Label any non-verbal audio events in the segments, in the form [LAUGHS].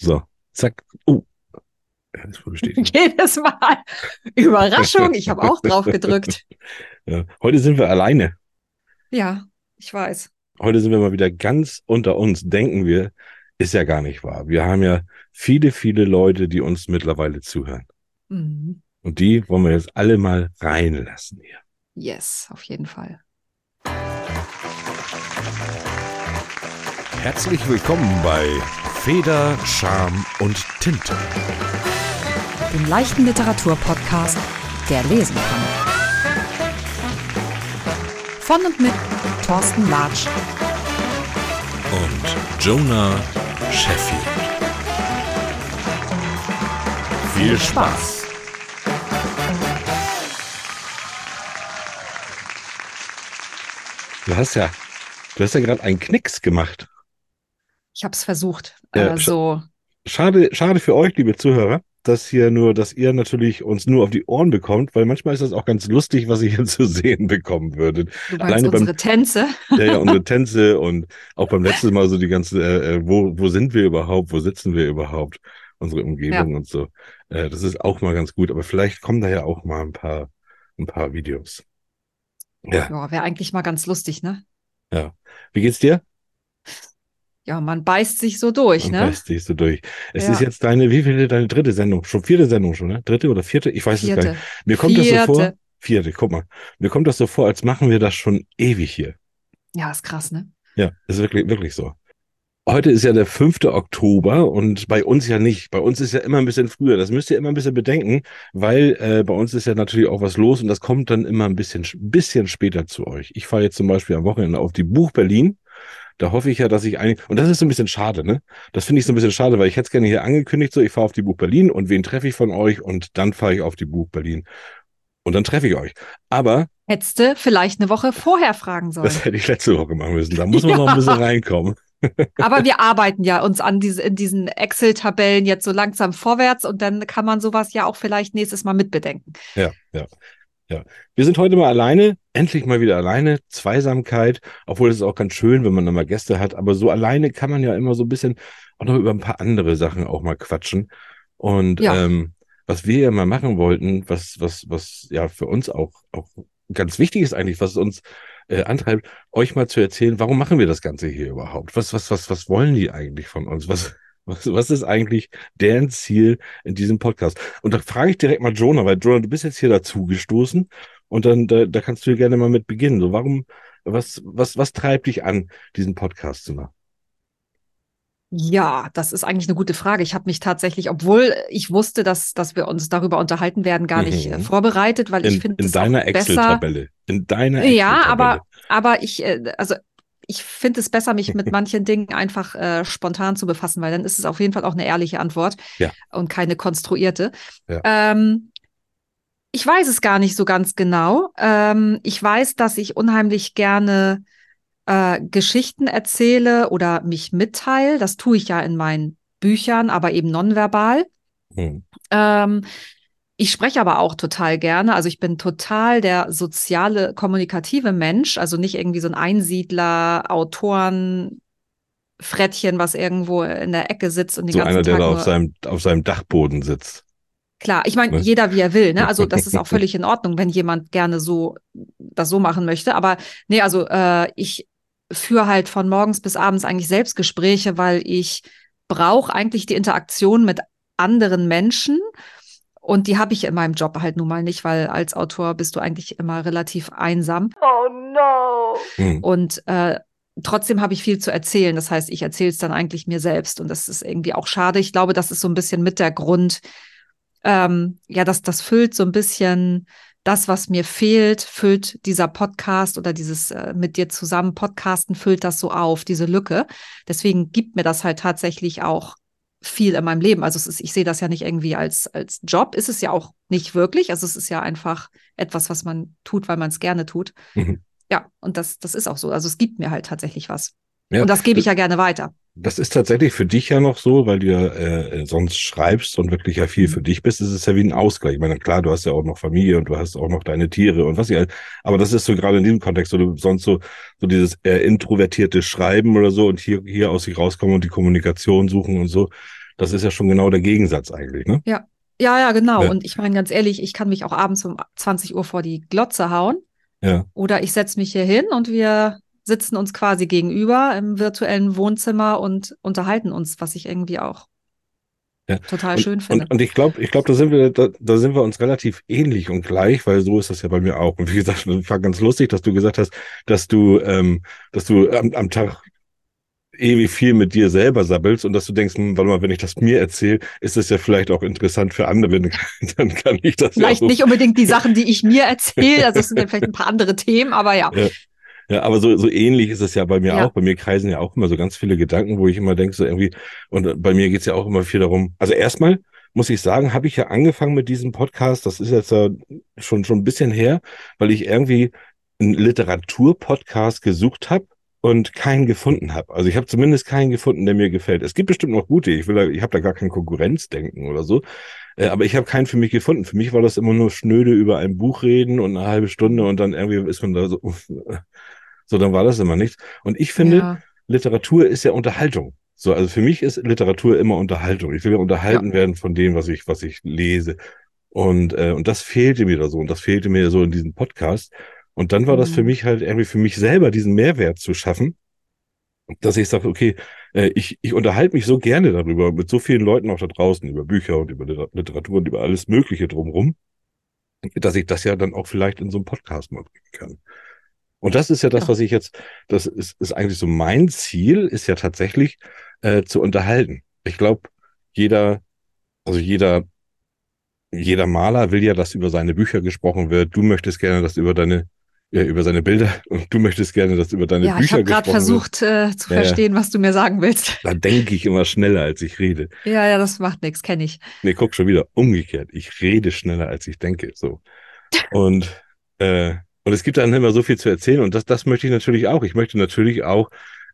So, zack. Oh. Jedes Mal. Überraschung, ich habe auch drauf gedrückt. [LAUGHS] Ja. Heute sind wir alleine. Ja, ich weiß. Heute sind wir mal wieder ganz unter uns, denken wir. Ist ja gar nicht wahr. Wir haben ja viele, viele Leute, die uns mittlerweile zuhören. Mhm. Und die wollen wir jetzt alle mal reinlassen hier. Yes, auf jeden Fall. Herzlich willkommen bei Feder, Scham und Tinte. Dem leichten Literaturpodcast, der lesen kann. Von und mit Thorsten Latsch und Jonah Sheffield. Viel Spaß. Du hast ja, du hast ja gerade einen Knicks gemacht. Ich habe es versucht. Ja, äh, so. Schade, schade für euch, liebe Zuhörer, dass hier nur, dass ihr natürlich uns nur auf die Ohren bekommt, weil manchmal ist das auch ganz lustig, was ihr hier [LAUGHS] zu sehen bekommen würdet. Du meinst unsere beim, Tänze? [LAUGHS] Ja, ja, unsere [LAUGHS] Tänze und auch beim letzten Mal so die ganze, äh, äh, wo, wo sind wir überhaupt, wo sitzen wir überhaupt, unsere Umgebung Ja. und so. Äh, das ist auch mal ganz gut, aber vielleicht kommen da ja auch mal ein paar, ein paar Videos. Ja, Ja, wäre eigentlich mal ganz lustig, ne? ja. Wie geht's dir? Ja, man beißt sich so durch, Und ne? das ziehst du durch. Es Ja. ist jetzt deine, wie viele, deine dritte Sendung? Schon vierte Sendung schon, ne? Dritte oder vierte? Ich weiß es gar Vierte. nicht. Mir kommt das so vor. Vierte. Vierte, guck mal. Mir kommt das so vor, als machen wir das schon ewig hier. Ja, ist krass, ne? Ja, ist wirklich, wirklich so. Heute ist ja der 5. Oktober und bei uns ja nicht. Bei uns ist ja immer ein bisschen früher. Das müsst ihr immer ein bisschen bedenken, weil äh, bei uns ist ja natürlich auch was los und das kommt dann immer ein bisschen, ein bisschen später zu euch. Ich fahre jetzt zum Beispiel am Wochenende auf die Buch Berlin. Da hoffe ich ja, dass ich eigentlich, und das ist so ein bisschen schade, ne? Das finde ich so ein bisschen schade, weil ich hätte es gerne hier angekündigt, so ich fahre auf die Buch Berlin und wen treffe ich von euch und dann fahre ich auf die Buch Berlin. Und dann treffe ich euch. Aber Hättest du vielleicht eine Woche vorher fragen sollen. das hätte ich letzte Woche machen müssen. Da muss man Ja. [LAUGHS] noch ein bisschen reinkommen. [LAUGHS] Aber wir arbeiten ja uns an diese, in diesen Excel-Tabellen jetzt so langsam vorwärts und dann kann man sowas ja auch vielleicht nächstes Mal mitbedenken. Ja, ja, ja. Wir sind heute mal alleine, endlich mal wieder alleine. Zweisamkeit, obwohl es ist auch ganz schön, wenn man dann mal Gäste hat, aber so alleine kann man ja immer so ein bisschen auch noch über ein paar andere Sachen auch mal quatschen. Und Ja. ähm, was wir ja mal machen wollten, was, was, was ja für uns auch, auch ganz wichtig ist eigentlich, was uns äh, antreibt, euch mal zu erzählen, warum machen wir das Ganze hier überhaupt? Was, was, was, was wollen die eigentlich von uns? Was, was, was ist eigentlich deren Ziel in diesem Podcast? Und da frage ich direkt mal Jonah, weil Jonah, du bist jetzt hier dazu gestoßen und dann, da, da kannst du gerne mal mit beginnen. So, warum, was, was, was treibt dich an, diesen Podcast zu machen? Ja, das ist eigentlich eine gute Frage. Ich habe mich tatsächlich, obwohl ich wusste, dass, dass wir uns darüber unterhalten werden, gar nicht Mhm. äh, vorbereitet, weil ich In, finde in es deiner. Excel-Tabelle. In deiner Ja, Excel-Tabelle. aber, aber ich, äh, also ich finde es besser, mich mit [LAUGHS] manchen Dingen einfach äh, spontan zu befassen, weil dann ist es auf jeden Fall auch eine ehrliche Antwort Ja. und keine konstruierte. Ja. Ähm, ich weiß es gar nicht so ganz genau. Ähm, ich weiß, dass ich unheimlich gerne äh, Geschichten erzähle oder mich mitteile. Das tue ich ja in meinen Büchern, aber eben nonverbal. Hm. Ähm, ich spreche aber auch total gerne. Also ich bin total der soziale, kommunikative Mensch. Also nicht irgendwie so ein Einsiedler, Autoren, Frettchen, was irgendwo in der Ecke sitzt und den So ganzen einer, der Tag da auf seinem, auf seinem Dachboden sitzt. Klar, ich meine, Ne? jeder wie er will, ne? Also das ist auch [LAUGHS] völlig in Ordnung, wenn jemand gerne so das so machen möchte. Aber nee, also äh, ich führe halt von morgens bis abends eigentlich Selbstgespräche, weil ich brauche eigentlich die Interaktion mit anderen Menschen. Und die habe ich in meinem Job halt nun mal nicht, weil als Autor bist du eigentlich immer relativ einsam. Hm. Und äh, trotzdem habe ich viel zu erzählen. Das heißt, ich erzähle es dann eigentlich mir selbst. Und das ist irgendwie auch schade. Ich glaube, das ist so ein bisschen mit der Grund, ähm, ja, das, das füllt so ein bisschen das, was mir fehlt, füllt dieser Podcast oder dieses äh, mit dir zusammen Podcasten, füllt das so auf, diese Lücke. Deswegen gibt mir das halt tatsächlich auch viel in meinem Leben. Also ist, ich sehe das ja nicht irgendwie als, als Job, ist es ja auch nicht wirklich. Also es ist ja einfach etwas, was man tut, weil man es gerne tut. Mhm. Ja, und das, das ist auch so. Also es gibt mir halt tatsächlich was. Ja, und das gebe ich ja gerne weiter. Das ist tatsächlich für dich ja noch so, weil du ja äh, sonst schreibst und wirklich ja viel Mhm. für dich bist. Es ist ja wie ein Ausgleich. Ich meine, klar, du hast ja auch noch Familie und du hast auch noch deine Tiere und was ja. Aber das ist so gerade in diesem Kontext, wo du sonst so so dieses äh, introvertierte Schreiben oder so und hier hier aus sich rauskommen und die Kommunikation suchen und so. Das ist ja schon genau der Gegensatz eigentlich, ne? Ja, ja, ja, genau. Ja. Und ich meine ganz ehrlich, ich kann mich auch abends um 20 Uhr vor die Glotze hauen. Ja. Oder ich setze mich hier hin und wir sitzen uns quasi gegenüber im virtuellen Wohnzimmer und unterhalten uns, was ich irgendwie auch Ja. total und, schön finde. Und, und ich glaube, ich glaube, da sind wir, da, da sind wir uns relativ ähnlich und gleich, weil so ist das ja bei mir auch. Und wie gesagt, war ganz lustig, dass du gesagt hast, dass du, ähm, dass du am, am Tag ewig viel mit dir selber sabbelst und dass du denkst, hm, warte mal, wenn ich das mir erzähle, ist das ja vielleicht auch interessant für andere, [LAUGHS] dann kann ich das Vielleicht ja so. nicht unbedingt die Sachen, die ich mir erzähle, also [LAUGHS] das sind dann vielleicht ein paar andere Themen, aber ja. Ja. Ja, aber so, so ähnlich ist es ja bei mir Ja. auch. Bei mir kreisen ja auch immer so ganz viele Gedanken, wo ich immer denke, so irgendwie, und bei mir geht's ja auch immer viel darum. Also erstmal muss ich sagen, habe ich ja angefangen mit diesem Podcast, das ist jetzt ja schon, schon ein bisschen her, weil ich irgendwie einen Literaturpodcast gesucht habe und keinen gefunden habe. Also ich habe zumindest keinen gefunden, der mir gefällt. Es gibt bestimmt noch gute, ich will da, ich habe da gar kein Konkurrenzdenken oder so, äh, aber ich habe keinen für mich gefunden. Für mich war das immer nur schnöde über ein Buch reden und eine halbe Stunde und dann irgendwie ist man da so, [LAUGHS] so dann war das immer nichts. Und ich finde, ja. Literatur ist ja Unterhaltung. So, also für mich ist Literatur immer Unterhaltung. Ich will ja unterhalten werden von dem, was ich, was ich lese. Und, äh, und das fehlte mir da so. Und das fehlte mir so in diesem Podcast. Und dann war das für Mhm. mich halt irgendwie für mich selber diesen Mehrwert zu schaffen, dass ich sage, okay, äh, ich, ich unterhalte mich so gerne darüber, mit so vielen Leuten auch da draußen, über Bücher und über Liter- Literatur und über alles Mögliche drumherum, dass ich das ja dann auch vielleicht in so einem Podcast mal bringen kann. Und das ist ja das, Ja. was ich jetzt, das ist, ist eigentlich so mein Ziel, ist ja tatsächlich äh, zu unterhalten. Ich glaube, jeder, also jeder, jeder Maler will ja, dass über seine Bücher gesprochen wird. Du möchtest gerne, dass über deine, ja, über seine Bilder [LAUGHS] und du möchtest gerne, dass über deine Ja, ich Bücher habe gerade gesprochen wird. versucht äh, zu ja. verstehen, was du mir sagen willst. [LAUGHS] Da denke ich immer schneller, als ich rede. Ja, ja, das macht nichts, kenne ich. Nee, guck schon wieder, umgekehrt. Ich rede schneller, als ich denke. So. Und, äh, und es gibt dann immer so viel zu erzählen und das, das möchte ich natürlich auch. Ich möchte natürlich auch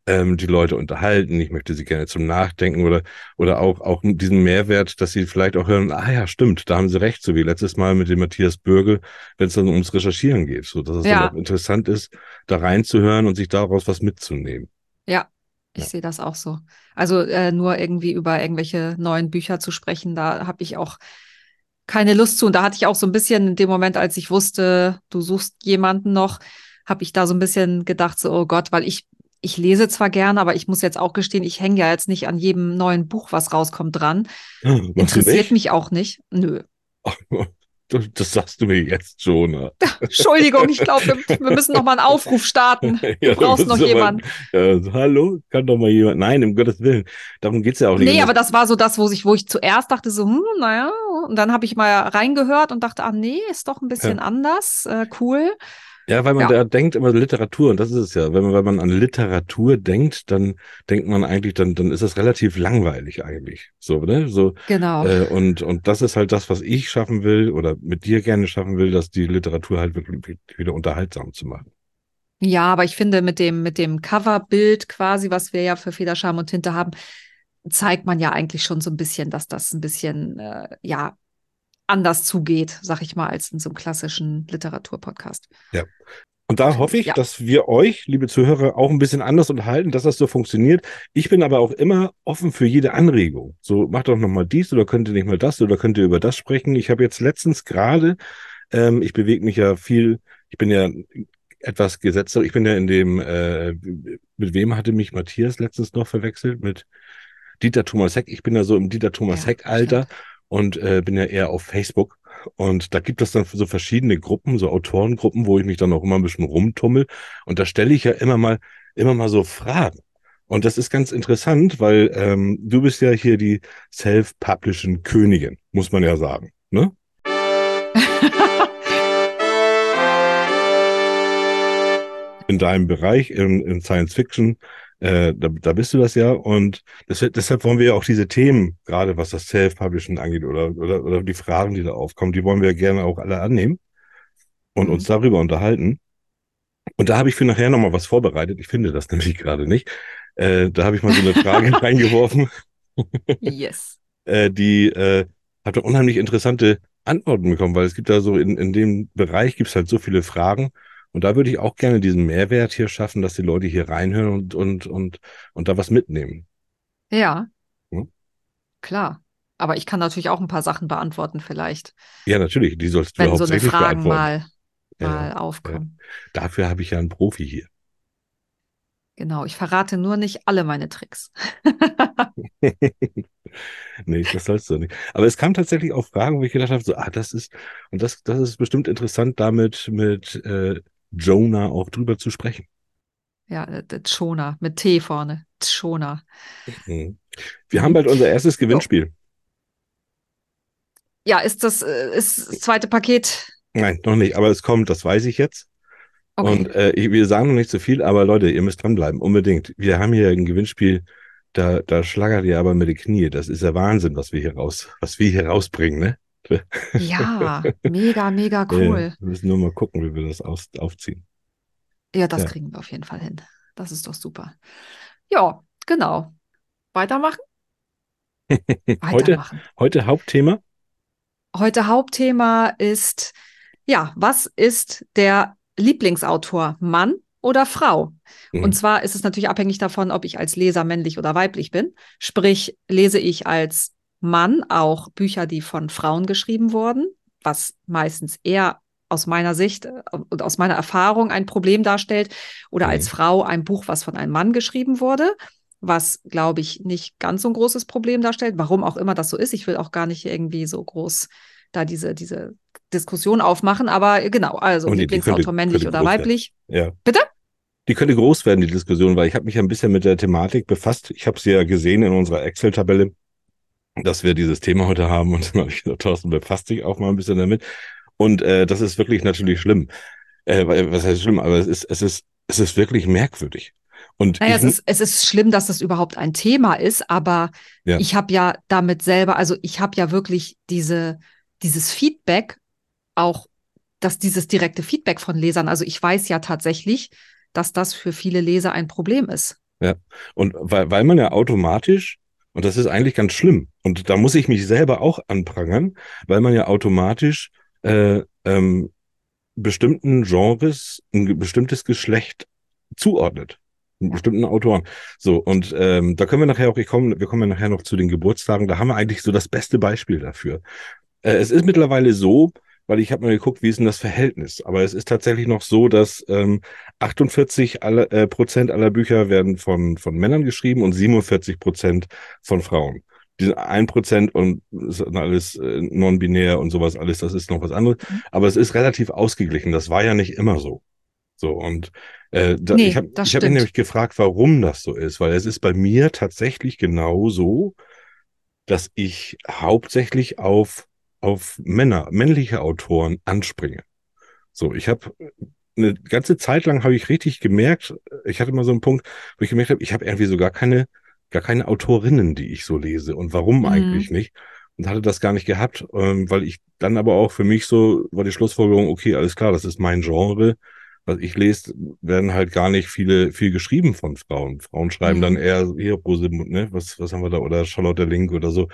ähm, die Leute unterhalten. Ich möchte sie gerne zum Nachdenken oder, oder auch, auch diesen Mehrwert, dass sie vielleicht auch hören, ah ja, stimmt, da haben sie recht, so wie letztes Mal mit dem Matthias Bürgel, wenn es dann ums Recherchieren geht. So, dass es Ja. dann auch interessant ist, da reinzuhören und sich daraus was mitzunehmen. Ja, ich Ja. sehe das auch so. Also äh, nur irgendwie über irgendwelche neuen Bücher zu sprechen, da habe ich auch keine Lust zu. Und da hatte ich auch so ein bisschen in dem Moment, als ich wusste, du suchst jemanden noch, habe ich da so ein bisschen gedacht, so, oh Gott, weil ich, ich lese zwar gerne, aber ich muss jetzt auch gestehen, ich hänge ja jetzt nicht an jedem neuen Buch, was rauskommt, dran. Du Interessiert mich auch nicht. Nö. [LAUGHS] Das, sagst du mir jetzt schon. ne? Entschuldigung, ich glaube, wir, wir müssen noch mal einen Aufruf starten. Du [LAUGHS] Ja, brauchst noch jemanden. Äh, hallo, kann doch mal jemand. Nein, um Gottes Willen. Darum geht's ja auch nicht. Nee, aber das war so das, wo ich, wo ich zuerst dachte, so, hm, naja, und dann habe ich mal reingehört und dachte, ah nee, ist doch ein bisschen anders, äh, cool. Ja, weil man ja. da denkt immer Literatur, und das ist es ja. Wenn man, wenn man an Literatur denkt, dann denkt man eigentlich, dann, dann ist das relativ langweilig eigentlich. So, ne? So, Genau. äh, und, und das ist halt das, was ich schaffen will oder mit dir gerne schaffen will, dass die Literatur halt wirklich wieder unterhaltsam zu machen. Ja, aber ich finde, mit dem, mit dem Coverbild quasi, was wir ja für Federscham und Tinte haben, zeigt man ja eigentlich schon so ein bisschen, dass das ein bisschen, äh, ja, anders zugeht, sag ich mal, als in so einem klassischen Literaturpodcast. Und da hoffe ich, Ja. dass wir euch, liebe Zuhörer, auch ein bisschen anders unterhalten, dass das so funktioniert. Ich bin aber auch immer offen für jede Anregung. So, macht doch noch mal dies oder könnt ihr nicht mal das oder könnt ihr über das sprechen. Ich habe jetzt letztens gerade, ähm, ich bewege mich ja viel, ich bin ja etwas gesetzter, ich bin ja in dem, äh, mit wem hatte mich Matthias letztens noch verwechselt? Mit Dieter Thomas Heck. Ich bin ja so im Dieter Thomas Ja, Heck-Alter und äh, bin ja eher auf Facebook. Und da gibt es dann so verschiedene Gruppen, so Autorengruppen, wo ich mich dann auch immer ein bisschen rumtummel. Und da stelle ich ja immer mal, immer mal so Fragen. Und das ist ganz interessant, weil ähm, du bist ja hier die Self-Publishing Königin, muss man ja sagen. Ne? [LAUGHS] In deinem Bereich, in, in Science Fiction, äh, da, da bist du das ja. Und das, deshalb wollen wir ja auch diese Themen, gerade was das Self-Publishing angeht oder, oder, oder die Fragen, die da aufkommen, die wollen wir gerne auch alle annehmen und Mhm. uns darüber unterhalten. Und da habe ich für nachher nochmal was vorbereitet. Ich finde das [LAUGHS] nämlich gerade nicht. Äh, da habe ich mal so eine Frage [LAUGHS] reingeworfen, yes. [LAUGHS] äh, die äh, hat unheimlich interessante Antworten bekommen, weil es gibt da so in, in dem Bereich gibt es halt so viele Fragen. Und da würde ich auch gerne diesen Mehrwert hier schaffen, dass die Leute hier reinhören und, und, und, und da was mitnehmen. Ja. Hm? klar. Aber ich kann natürlich auch ein paar Sachen beantworten, vielleicht. Ja, natürlich. Die sollst du wenn so eine hauptsächlich Fragen beantworten. mal, Ja, mal ja. aufkommen. Dafür habe ich ja einen Profi hier. Genau, ich verrate nur nicht alle meine Tricks. [LAUGHS] Nee, das sollst du nicht. Aber es kam tatsächlich auch Fragen, wo ich gedacht habe, so, ah, das ist, und das, das ist bestimmt interessant, damit mit äh, Jonah auch drüber zu sprechen. Ja, äh, Tschona mit T vorne. Tschona. Mhm. Wir haben bald unser erstes [LAUGHS] Gewinnspiel. Ja, ist das, äh, ist das zweite Paket. Nein, noch nicht, aber es kommt, das weiß ich jetzt. Okay. Und äh, wir sagen noch nicht so viel, aber Leute, ihr müsst dranbleiben, unbedingt. Wir haben hier ein Gewinnspiel, da, da schlagert ihr aber mit den Knie. Das ist der Wahnsinn, was wir hier raus, was wir hier rausbringen, ne? Ja, [LAUGHS] mega, mega Ja, cool. wir müssen nur mal gucken, wie wir das aus, aufziehen. Ja, das Ja. kriegen wir auf jeden Fall hin. Das ist doch super. Ja, genau. Weitermachen? [LAUGHS] Heute, Weitermachen. heute Hauptthema. Heute Hauptthema ist, ja, was ist der Lieblingsautor, Mann oder Frau? Mhm. Und zwar ist es natürlich abhängig davon, ob ich als Leser männlich oder weiblich bin. Sprich, lese ich als Mann auch Bücher, die von Frauen geschrieben wurden, was meistens eher aus meiner Sicht äh, und aus meiner Erfahrung ein Problem darstellt, oder Mhm. als Frau ein Buch, was von einem Mann geschrieben wurde, was, glaube ich, nicht ganz so ein großes Problem darstellt, warum auch immer das so ist. Ich will auch gar nicht irgendwie so groß da diese, diese Diskussion aufmachen, aber genau, also die Lieblingsautor könnte- männlich könnte oder weiblich. Ja. Bitte? Die könnte groß werden, die Diskussion, weil ich habe mich ein bisschen mit der Thematik befasst. Ich habe sie ja gesehen in unserer Excel-Tabelle, dass wir dieses Thema heute haben. Und dann habe ich gesagt, Thorsten, befasst dich auch mal ein bisschen damit. Und äh, das ist wirklich natürlich schlimm. Äh, was heißt schlimm? Aber es ist, es ist, es ist wirklich merkwürdig. Und Naja, es ist, es ist schlimm, dass das überhaupt ein Thema ist, aber Ja. ich habe ja damit selber, also ich habe ja wirklich diese, dieses Feedback, auch dass dieses direkte Feedback von Lesern, also ich weiß ja tatsächlich, dass das für viele Leser ein Problem ist. Und weil, weil man ja automatisch, und das ist eigentlich ganz schlimm, und da muss ich mich selber auch anprangern, weil man ja automatisch äh, ähm, bestimmten Genres ein bestimmtes Geschlecht zuordnet. Bestimmten Autoren. So, und ähm, da können wir nachher auch, ich komme, wir kommen ja nachher noch zu den Geburtstagen, da haben wir eigentlich so das beste Beispiel dafür. Äh, es ist mittlerweile so, weil ich habe mal geguckt, wie ist denn das Verhältnis? Aber es ist tatsächlich noch so, dass ähm, 48 aller, äh, Prozent aller Bücher werden von, von Männern geschrieben und 47 Prozent von Frauen. Diese 1 Prozent und alles äh, non-binär und sowas alles, das ist noch was anderes. Mhm. Aber es ist relativ ausgeglichen. Das war ja nicht immer so. So, und äh, da, Nee, ich habe hab mich nämlich gefragt, warum das so ist, weil es ist bei mir tatsächlich genau so, dass ich hauptsächlich auf, auf Männer, männliche Autoren anspringe. So, ich habe eine ganze Zeit lang habe ich richtig gemerkt, ich hatte mal so einen Punkt, wo ich gemerkt habe, ich habe irgendwie so gar keine, gar keine Autorinnen, die ich so lese. Und warum Mhm. eigentlich nicht? Und hatte das gar nicht gehabt, ähm, weil ich dann aber auch für mich so war die Schlussfolgerung, okay, alles klar, das ist mein Genre. Was ich lese, werden halt gar nicht viele, viel geschrieben von Frauen. Frauen schreiben Mhm. dann eher hier Rosemund, ne? Was, was haben wir da? Oder Charlotte Link oder so.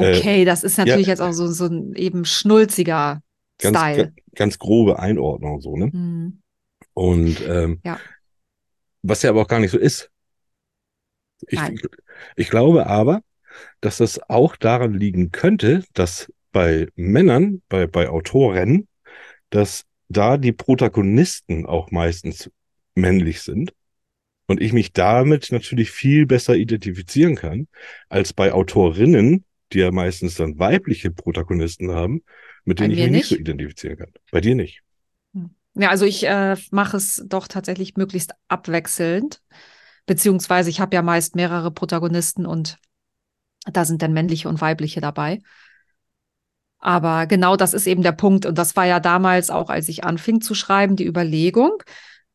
Äh, Okay, das ist natürlich jetzt auch so, so ein eben schnulziger Ganz, Style. ga- ganz grobe Einordnung so, ne? Mhm. Und ähm, Ja. was ja aber auch gar nicht so ist. Ich, Nein. ich glaube aber, dass das auch daran liegen könnte, dass bei Männern, bei, bei Autoren, dass da die Protagonisten auch meistens männlich sind und ich mich damit natürlich viel besser identifizieren kann, als bei Autorinnen, die ja meistens dann weibliche Protagonisten haben, mit denen ich mich nicht so identifizieren kann. Bei dir nicht. Ja, also ich äh, mache es doch tatsächlich möglichst abwechselnd, beziehungsweise ich habe ja meist mehrere Protagonisten und da sind dann männliche und weibliche dabei. Aber genau das ist eben der Punkt und das war ja damals auch, als ich anfing zu schreiben, die Überlegung.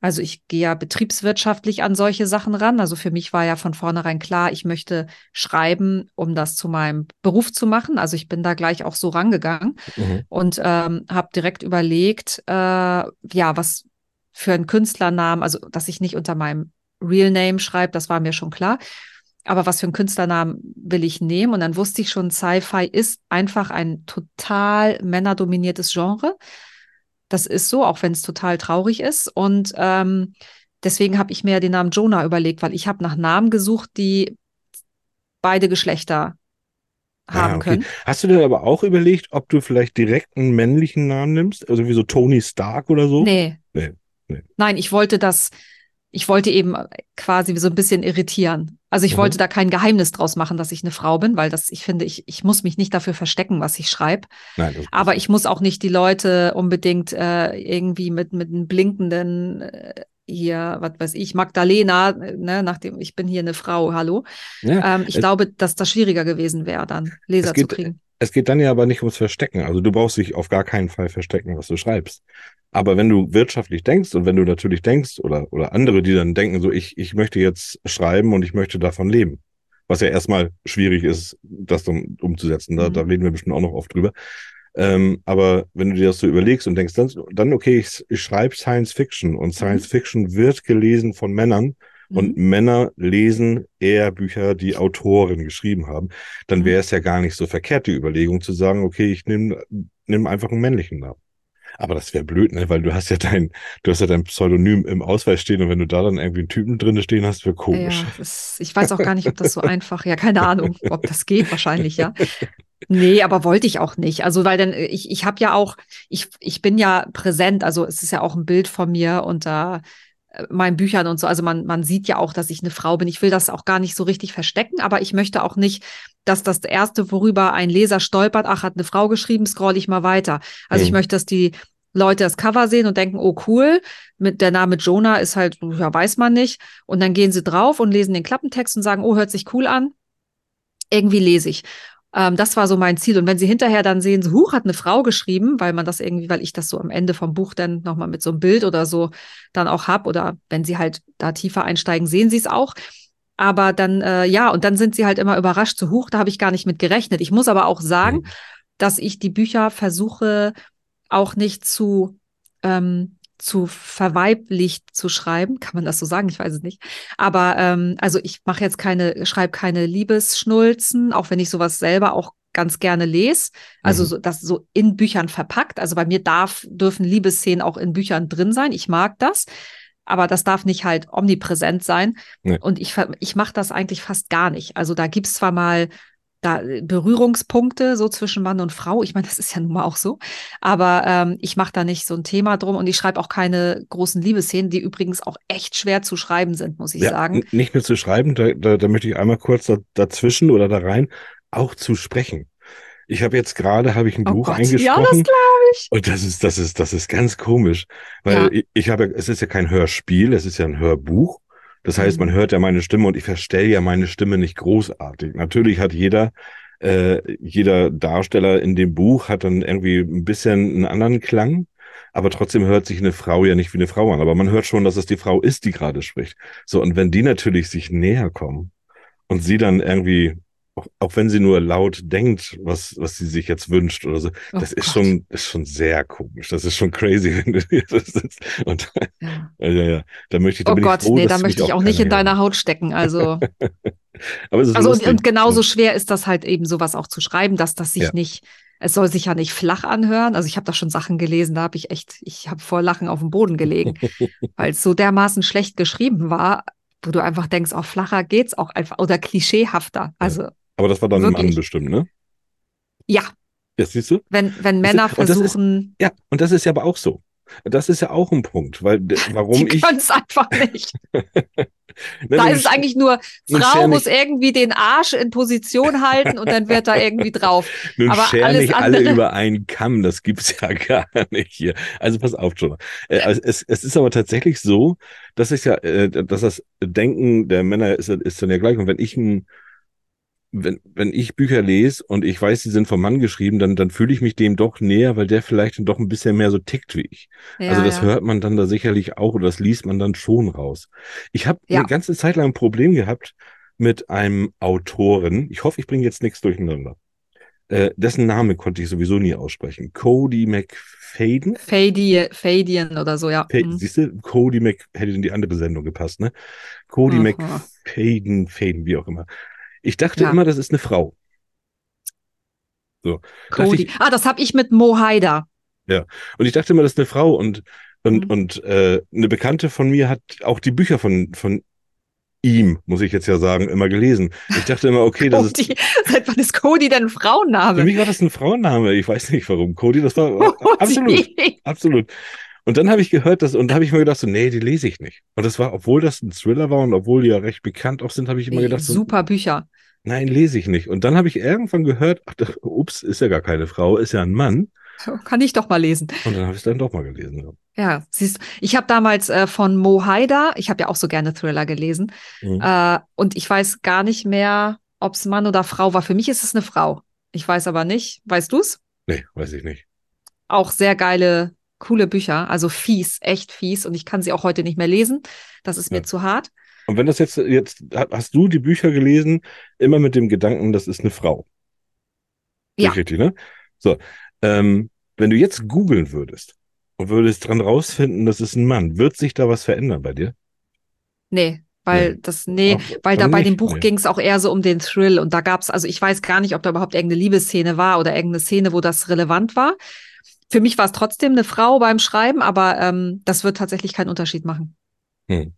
Also ich gehe ja betriebswirtschaftlich an solche Sachen ran. Also für mich war ja von vornherein klar, ich möchte schreiben, um das zu meinem Beruf zu machen. Also ich bin da gleich auch so rangegangen Mhm. und ähm, habe direkt überlegt, äh, ja, was für einen Künstlernamen, also dass ich nicht unter meinem Real Name schreibe, das war mir schon klar. Aber was für einen Künstlernamen will ich nehmen? Und dann wusste ich schon, Sci-Fi ist einfach ein total männerdominiertes Genre. Das ist so, auch wenn es total traurig ist. Und ähm, deswegen habe ich mir den Namen Jonah überlegt, weil ich habe nach Namen gesucht, die beide Geschlechter haben Ah, okay. können. Hast du denn aber auch überlegt, ob du vielleicht direkt einen männlichen Namen nimmst? Also wie so Tony Stark oder so? Nee. Nee, nee. Nein, ich wollte das, ich wollte eben quasi so ein bisschen irritieren. Also ich Mhm. wollte da kein Geheimnis draus machen, dass ich eine Frau bin, weil das, ich finde, ich, ich muss mich nicht dafür verstecken, was ich schreibe. Aber ich muss auch nicht die Leute unbedingt äh, irgendwie mit, mit einem blinkenden äh, hier, was weiß ich, Magdalena, ne, nachdem ich bin hier eine Frau, hallo. ja, Ähm, ich glaube, dass das schwieriger gewesen wäre, dann Leser Es geht- zu kriegen. Es geht dann ja aber nicht ums Verstecken. Also du brauchst dich auf gar keinen Fall verstecken, was du schreibst. Aber wenn du wirtschaftlich denkst und wenn du natürlich denkst oder, oder andere, die dann denken, so ich, ich möchte jetzt schreiben und ich möchte davon leben, was ja erstmal schwierig ist, das dann umzusetzen. Da, Mhm. da reden wir bestimmt auch noch oft drüber. Ähm, aber wenn du dir das so überlegst und denkst, dann, dann okay, ich, ich schreibe Science Fiction und Science Fiction wird gelesen von Männern und Mhm. Männer lesen eher Bücher, die Autoren geschrieben haben, dann Mhm. wäre es ja gar nicht so verkehrt, die Überlegung zu sagen, okay, ich nehme nimm einfach einen männlichen Namen. Aber das wäre blöd, ne? Weil du hast ja dein, du hast ja dein Pseudonym im Ausweis stehen und wenn du da dann irgendwie einen Typen drin stehen hast, wäre komisch. Ja, das, ich weiß auch gar nicht, ob das so einfach, ja, keine Ahnung, ob das geht, wahrscheinlich, ja. Nee, aber wollte ich auch nicht. Also, weil dann, ich, ich habe ja auch, ich, ich bin ja präsent, also es ist ja auch ein Bild von mir unter äh, meinen Büchern und so. Also man, man sieht ja auch, dass ich eine Frau bin. Ich will das auch gar nicht so richtig verstecken, aber ich möchte auch nicht, dass das erste, worüber ein Leser stolpert, ach, hat eine Frau geschrieben, scroll ich mal weiter. Also ich Mhm. möchte, dass die Leute das Cover sehen und denken, oh cool, mit der Name Jonah ist halt, ja, weiß man nicht. Und dann gehen sie drauf und lesen den Klappentext und sagen, oh, hört sich cool an. Irgendwie lese ich. Ähm, das war so mein Ziel. Und wenn sie hinterher dann sehen, so, huch, hat eine Frau geschrieben, weil man das irgendwie, weil ich das so am Ende vom Buch dann nochmal mit so einem Bild oder so dann auch hab oder wenn sie halt da tiefer einsteigen, sehen sie es auch. Aber dann, äh, ja, und dann sind sie halt immer überrascht, so, huch, da habe ich gar nicht mit gerechnet. Ich muss aber auch sagen, Mhm. dass ich die Bücher versuche auch nicht zu, ähm, zu verweiblicht zu schreiben. Kann man das so sagen? Ich weiß es nicht. Aber ähm, also ich mache jetzt keine, schreibe keine Liebesschnulzen, auch wenn ich sowas selber auch ganz gerne lese. Also Mhm. so, das so in Büchern verpackt. Also bei mir darf, dürfen Liebesszenen auch in Büchern drin sein. Ich mag das. Aber das darf nicht halt omnipräsent sein. Nee. Und ich, ich mache das eigentlich fast gar nicht. Also da gibt's zwar mal da äh, Berührungspunkte so zwischen Mann und Frau. Ich meine, das ist ja nun mal auch so. Aber ähm, ich mache da nicht so ein Thema drum und ich schreibe auch keine großen Liebesszenen, die übrigens auch echt schwer zu schreiben sind, muss ich Ja, sagen. nicht nur zu schreiben, da, da, da möchte ich einmal kurz da, dazwischen oder da rein, auch zu sprechen. Ich habe jetzt gerade, habe ich ein Oh Buch Gott, ja, das eingesprochen glaube ich. und das ist, das ist, das ist ganz komisch, weil Ja. ich, ich habe, es ist ja kein Hörspiel, es ist ja ein Hörbuch. Das heißt, man Mhm. hört ja meine Stimme und ich verstelle ja meine Stimme nicht großartig. Natürlich hat jeder, äh, jeder Darsteller in dem Buch hat dann irgendwie ein bisschen einen anderen Klang, aber trotzdem hört sich eine Frau ja nicht wie eine Frau an. Aber man hört schon, dass es die Frau ist, die gerade spricht. So, und wenn die natürlich sich näher kommen und sie dann irgendwie, auch, auch wenn sie nur laut denkt, was, was sie sich jetzt wünscht oder so, Oh das ist Gott. schon, ist schon sehr komisch. Das ist schon crazy, [LAUGHS] wenn du das sitzt. Und Ja. ja, [LAUGHS] ja, ja, da möchte ich, da Oh Gott, ich froh, nee, da möchte ich auch nicht in deiner. Haut stecken. Also, [LAUGHS] Aber es ist also und, lustig. und genauso schwer ist das halt eben sowas auch zu schreiben, dass das sich Ja. nicht, es soll sich ja nicht flach anhören. Also ich habe da schon Sachen gelesen, da habe ich echt, ich habe vor Lachen auf dem Boden gelegen, weil es so dermaßen schlecht geschrieben war, wo du einfach denkst, auch flacher geht's auch einfach oder klischeehafter. Also Aber das war dann ein Mann Wirklich. bestimmt, ne? ja, Ja, siehst du? wenn, wenn? Männer ist- versuchen, Ja, und das ist ja aber auch so. Das ist ja auch ein Punkt, weil [LAUGHS] warum die ich. es einfach nicht. [LAUGHS] Da ist es eigentlich nur, Frau muss irgendwie den Arsch in Position halten und dann wird da irgendwie drauf. [LAUGHS] Nun aber scher alles nicht alle über einen Kamm, das gibt's ja gar nicht hier. Also pass auf, Jonah. Äh, also es, es ist aber tatsächlich so, dass ich ja, äh, dass das Denken der Männer ist, ist dann ja gleich. Und wenn ich ein, wenn, wenn ich Bücher lese und ich weiß, die sind vom Mann geschrieben, dann, dann fühle ich mich dem doch näher, weil der vielleicht dann doch ein bisschen mehr so tickt wie ich. Ja, also das ja. hört man dann da sicherlich auch oder das liest man dann schon raus. Ich habe Ja. eine ganze Zeit lang ein Problem gehabt mit einem Autoren. Ich hoffe, ich bringe jetzt nichts durcheinander. Äh, dessen Name konnte ich sowieso nie aussprechen. Cody McFadden. Fadi- Fadian oder so, ja. Fa- Mhm. Siehst du, Cody Mc hätte in die andere Sendung gepasst, ne? Cody Aha. McFadden, Faden, wie auch immer. Ich dachte Ja. immer, das ist eine Frau. So. Cody. ich, Ah, das habe ich mit Mo Haider. und ich dachte immer, das ist eine Frau und und Mhm. und äh, eine Bekannte von mir hat auch die Bücher von von ihm, muss ich jetzt ja sagen, immer gelesen. Ich dachte immer, okay, das ist. [LAUGHS] Seit wann ist Cody denn ein Für Frauenname? mich war das ein Frauenname. Ich weiß nicht warum. Cody, das war [LAUGHS] Cody. absolut, absolut. Und dann habe ich gehört, dass, und da habe ich mir gedacht, so, nee, die lese ich nicht. Und das war, obwohl das ein Thriller war und obwohl die ja recht bekannt auch sind, habe ich immer gedacht, so, Super Bücher. nein, lese ich nicht. Und dann habe ich irgendwann gehört, ach, das- ups, ist ja gar keine Frau, ist ja ein Mann. [LAUGHS] Kann ich doch mal lesen. Und dann habe ich es dann doch mal gelesen. Ja. Ja, siehst du, ich habe damals äh, von Mo Haida, ich habe ja auch so gerne Thriller gelesen, Mhm. äh, und ich weiß gar nicht mehr, ob es Mann oder Frau war. Für mich ist es eine Frau. Ich weiß aber nicht. Weißt du's? Nee, weiß ich nicht. Auch sehr geile, coole Bücher. Also fies, echt fies. Und ich kann sie auch heute nicht mehr lesen. Das ist mir Ja. zu hart. Und wenn das jetzt, jetzt, ha- hast du die Bücher gelesen, immer mit dem Gedanken, das ist eine Frau. Ja. Richtig, ne? So. Ähm, wenn du jetzt googeln würdest und würdest dran rausfinden, das ist ein Mann, wird sich da was verändern bei dir? Nee, weil Nee. das, nee, Ach, weil da bei nicht, dem Buch nee. ging es auch eher so um den Thrill und da gab's, also ich weiß gar nicht, ob da überhaupt irgendeine Liebesszene war oder irgendeine Szene, wo das relevant war. Für mich war es trotzdem eine Frau beim Schreiben, aber ähm, das wird tatsächlich keinen Unterschied machen. Hm.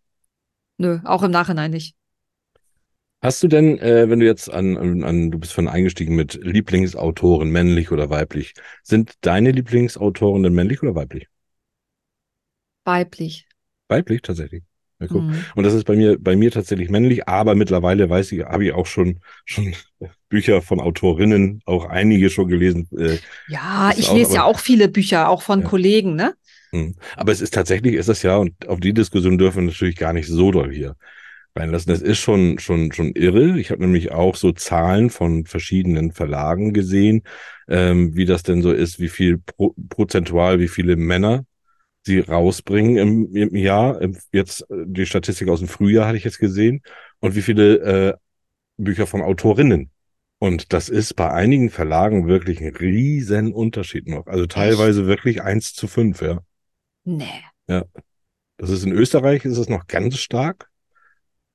Nö, auch im Nachhinein nicht. Hast du denn, äh, wenn du jetzt an, an, an, du bist von eingestiegen mit Lieblingsautoren, männlich oder weiblich, sind deine Lieblingsautoren denn männlich oder weiblich? Weiblich. Weiblich tatsächlich. Ja, guck. Hm. Und das ist bei mir, bei mir tatsächlich männlich, aber mittlerweile weiß ich, habe ich auch schon, schon [LAUGHS] Bücher von Autorinnen, auch einige schon gelesen. Äh, Ja, ich auch, lese ja aber- auch viele Bücher, auch von Ja. Kollegen, ne? hm. aber es ist tatsächlich, ist das ja, und auf die Diskussion dürfen wir natürlich gar nicht so doll hier reinlassen. Das ist schon, schon, schon irre. Ich habe nämlich auch so Zahlen von verschiedenen Verlagen gesehen, ähm, wie das denn so ist, wie viel pro, prozentual, wie viele Männer sie rausbringen im, im Jahr. Im, jetzt äh, die Statistik aus dem Frühjahr hatte ich jetzt gesehen und wie viele äh, Bücher von Autorinnen. Und das ist bei einigen Verlagen wirklich ein riesen Unterschied noch. Also teilweise wirklich eins zu fünf, ja. Nee. Das ist in Österreich ist es noch ganz stark.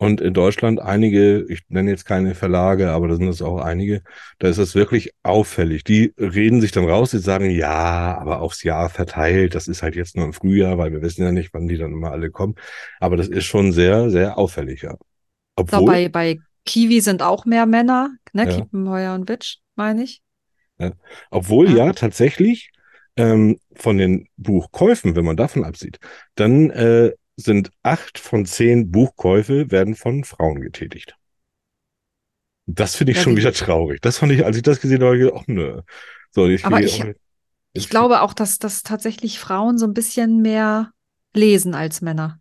Und in Deutschland einige, ich nenne jetzt keine Verlage, aber da sind es auch einige, da ist es wirklich auffällig. Die reden sich dann raus, die sagen, ja, aber aufs Jahr verteilt, das ist halt jetzt nur im Frühjahr, weil wir wissen ja nicht, wann die dann immer alle kommen. Aber das ist schon sehr, sehr auffällig, ja. Obwohl, glaube, bei, bei Kiwi sind auch mehr Männer, ne? Ja. Kiepenheuer und Witsch, meine ich. Obwohl Ja. ja, tatsächlich ähm, von den Buchkäufen, wenn man davon absieht, dann äh, sind acht von zehn Buchkäufe werden von Frauen getätigt. Das finde ich Ja, schon wie- wieder traurig. Das fand ich, als ich das gesehen habe, ich gedacht, ach nö. So, ich, Aber ich- auch- Ich glaube auch, dass, dass tatsächlich Frauen so ein bisschen mehr lesen als Männer.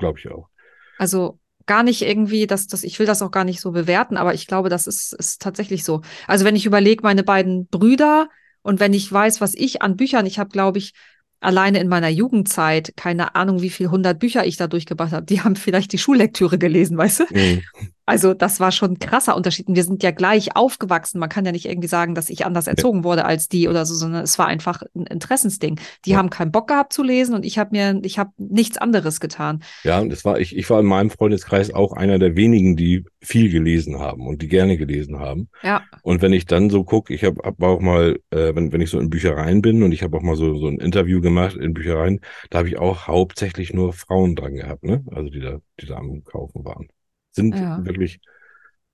glaube ich auch. Also gar nicht irgendwie, dass das, ich will das auch gar nicht so bewerten, aber ich glaube, das ist, ist tatsächlich so. Also wenn ich überlege, meine beiden Brüder und wenn ich weiß, was ich an Büchern, ich habe, glaube ich, alleine in meiner Jugendzeit, keine Ahnung, wie viel hundert Bücher ich da durchgebracht habe, die haben vielleicht die Schullektüre gelesen, weißt du? Mhm. Also das war schon ein krasser Unterschied. Und wir sind ja gleich aufgewachsen. Man kann ja nicht irgendwie sagen, dass ich anders erzogen wurde als die oder so, sondern es war einfach ein Interessensding. Die Ja. haben keinen Bock gehabt zu lesen und ich habe mir, ich habe nichts anderes getan. Ja, und das war, ich, ich war in meinem Freundeskreis auch einer der wenigen, die viel gelesen haben und die gerne gelesen haben. Ja. Und wenn ich dann so gucke, ich habe hab auch mal, äh, wenn, wenn ich so in Büchereien bin und ich habe auch mal so, so ein Interview gemacht in Büchereien, da habe ich auch hauptsächlich nur Frauen dran gehabt, ne? Also die da, die da am Kaufen waren. Sind Ja. wirklich,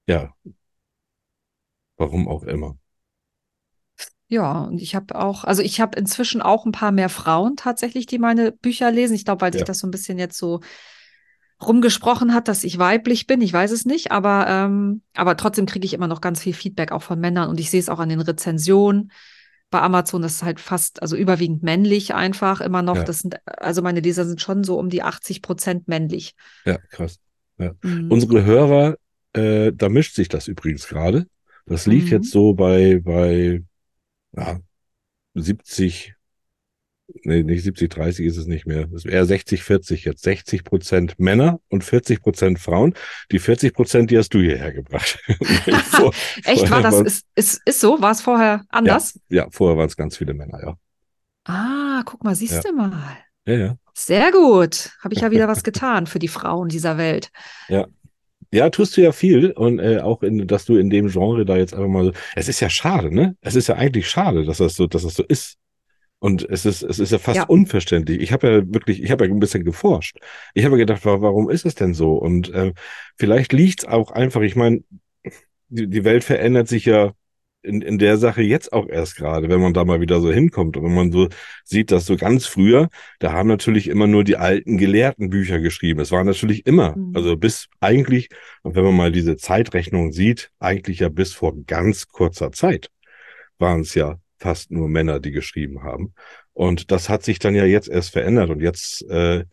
ja, warum auch immer. Ja, und ich habe auch, also ich habe inzwischen auch ein paar mehr Frauen tatsächlich, die meine Bücher lesen. Ich glaube, weil sich Ja. das so ein bisschen jetzt so rumgesprochen hat, dass ich weiblich bin. Ich weiß es nicht, aber, ähm, aber trotzdem kriege ich immer noch ganz viel Feedback auch von Männern und ich sehe es auch an den Rezensionen. Bei Amazon das ist halt fast, also überwiegend männlich einfach immer noch. Ja. Das sind, also meine Leser sind schon so um die 80 Prozent männlich. Ja, krass. Mhm. Unsere Hörer, äh, da mischt sich das übrigens gerade. Das liegt Mhm. jetzt so bei, bei ja, 70, nee, nicht 70, 30 ist es nicht mehr. Es ist eher 60, 40 jetzt. 60 Prozent Männer und 40 Prozent Frauen. Die 40 Prozent, die hast du hierher gebracht. [LAUGHS] [LAUGHS] Vor- Echt, war das, ist, ist, ist so? War es vorher anders? Ja, vorher waren es ganz viele Männer, ja. Ah, guck mal, siehst Ja. du mal. Ja, ja. Sehr gut. Habe ich ja wieder was [LAUGHS] getan für die Frauen dieser Welt. Ja, tust du ja viel und äh, auch in, dass du in dem Genre da jetzt einfach mal so. Es ist ja schade, ne? Es ist ja eigentlich schade, dass das so, dass das so ist. Und es ist, es ist ja fast Ja. unverständlich. Ich habe ja wirklich, ich habe ja ein bisschen geforscht. Ich habe ja gedacht, wa- warum ist es denn so? Und äh, vielleicht liegt's auch einfach, ich meine, die, die Welt verändert sich ja in, in der Sache jetzt auch erst gerade, wenn man da mal wieder so hinkommt. Und wenn man so sieht, dass so ganz früher, da haben natürlich immer nur die alten gelehrten Bücher geschrieben. Es war natürlich immer, Mhm. also bis eigentlich, und wenn man mal diese Zeitrechnung sieht, eigentlich ja bis vor ganz kurzer Zeit waren es ja fast nur Männer, die geschrieben haben. Und das hat sich dann ja jetzt erst verändert. Und jetzt äh,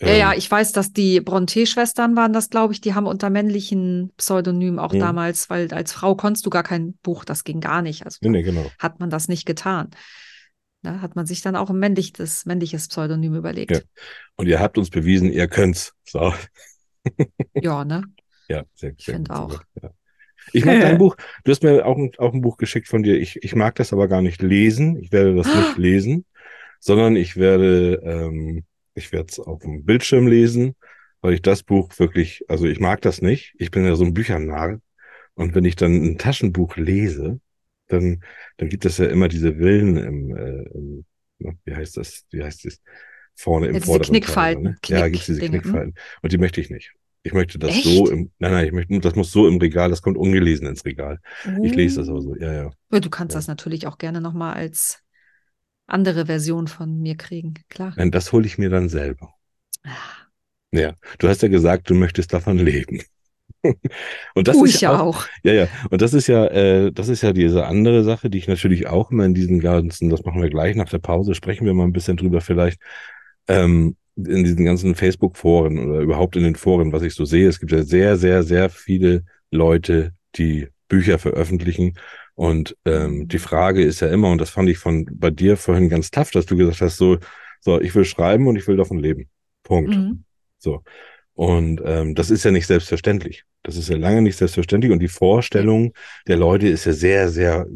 Ja, ja, ähm, ich weiß, dass die Brontë-Schwestern waren das, glaube ich, die haben unter männlichen Pseudonymen auch Mhm. damals, weil als Frau konntest du gar kein Buch, das ging gar nicht. Also nee, nee, genau. hat man das nicht getan. Da hat man sich dann auch ein männliches, männliches Pseudonym überlegt. Ja. Und ihr habt uns bewiesen, ihr könnt's. So. [LAUGHS] Ja, ne? Ja, sehr, Ich sehr find gut, sehr auch. Ja. Ich mag dein Buch. Du hast mir auch ein, auch ein Buch geschickt von dir. Ich, ich mag das aber gar nicht lesen. Ich werde das nicht [GASPS] lesen, sondern ich werde, ähm, ich werde es auf dem Bildschirm lesen, weil ich das Buch wirklich, also ich mag das nicht. Ich bin ja so ein Büchernarr. Und wenn ich dann ein Taschenbuch lese, dann, dann gibt es ja immer diese Villen im, äh, im wie heißt das? Wie heißt das? Vorne im Ja, diese vorderen Knickfalten, Teil, ne? Ja, Knick- gibt's diese Dinge, hm? Knickfalten. Und die möchte ich nicht. Ich möchte das Echt? so im, nein, nein, ich möchte, das muss so im Regal, das kommt ungelesen ins Regal. Ich lese das aber Oh. so, ja, ja. Ja, du kannst Ja. das natürlich auch gerne nochmal als andere Version von mir kriegen, klar. Nein, das hole ich mir dann selber. Ah, Ja, du hast ja gesagt, du möchtest davon leben. [LAUGHS] Und das Tu ist ich ja ja auch, auch. ja, ja. Und das ist ja, äh, das ist ja diese andere Sache, die ich natürlich auch immer in diesen ganzen, das machen wir gleich nach der Pause, sprechen wir mal ein bisschen drüber vielleicht, ähm, in diesen ganzen Facebook-Foren oder überhaupt in den Foren, was ich so sehe. Es gibt ja sehr, sehr, sehr viele Leute, die Bücher veröffentlichen. Und ähm, die Frage ist ja immer, und das fand ich von bei dir vorhin ganz tough, dass du gesagt hast, so, so, ich will schreiben und ich will davon leben. Punkt. Mhm. So. Und ähm, das ist ja nicht selbstverständlich. Das ist ja lange nicht selbstverständlich. Und die Vorstellung der Leute ist ja sehr, sehr,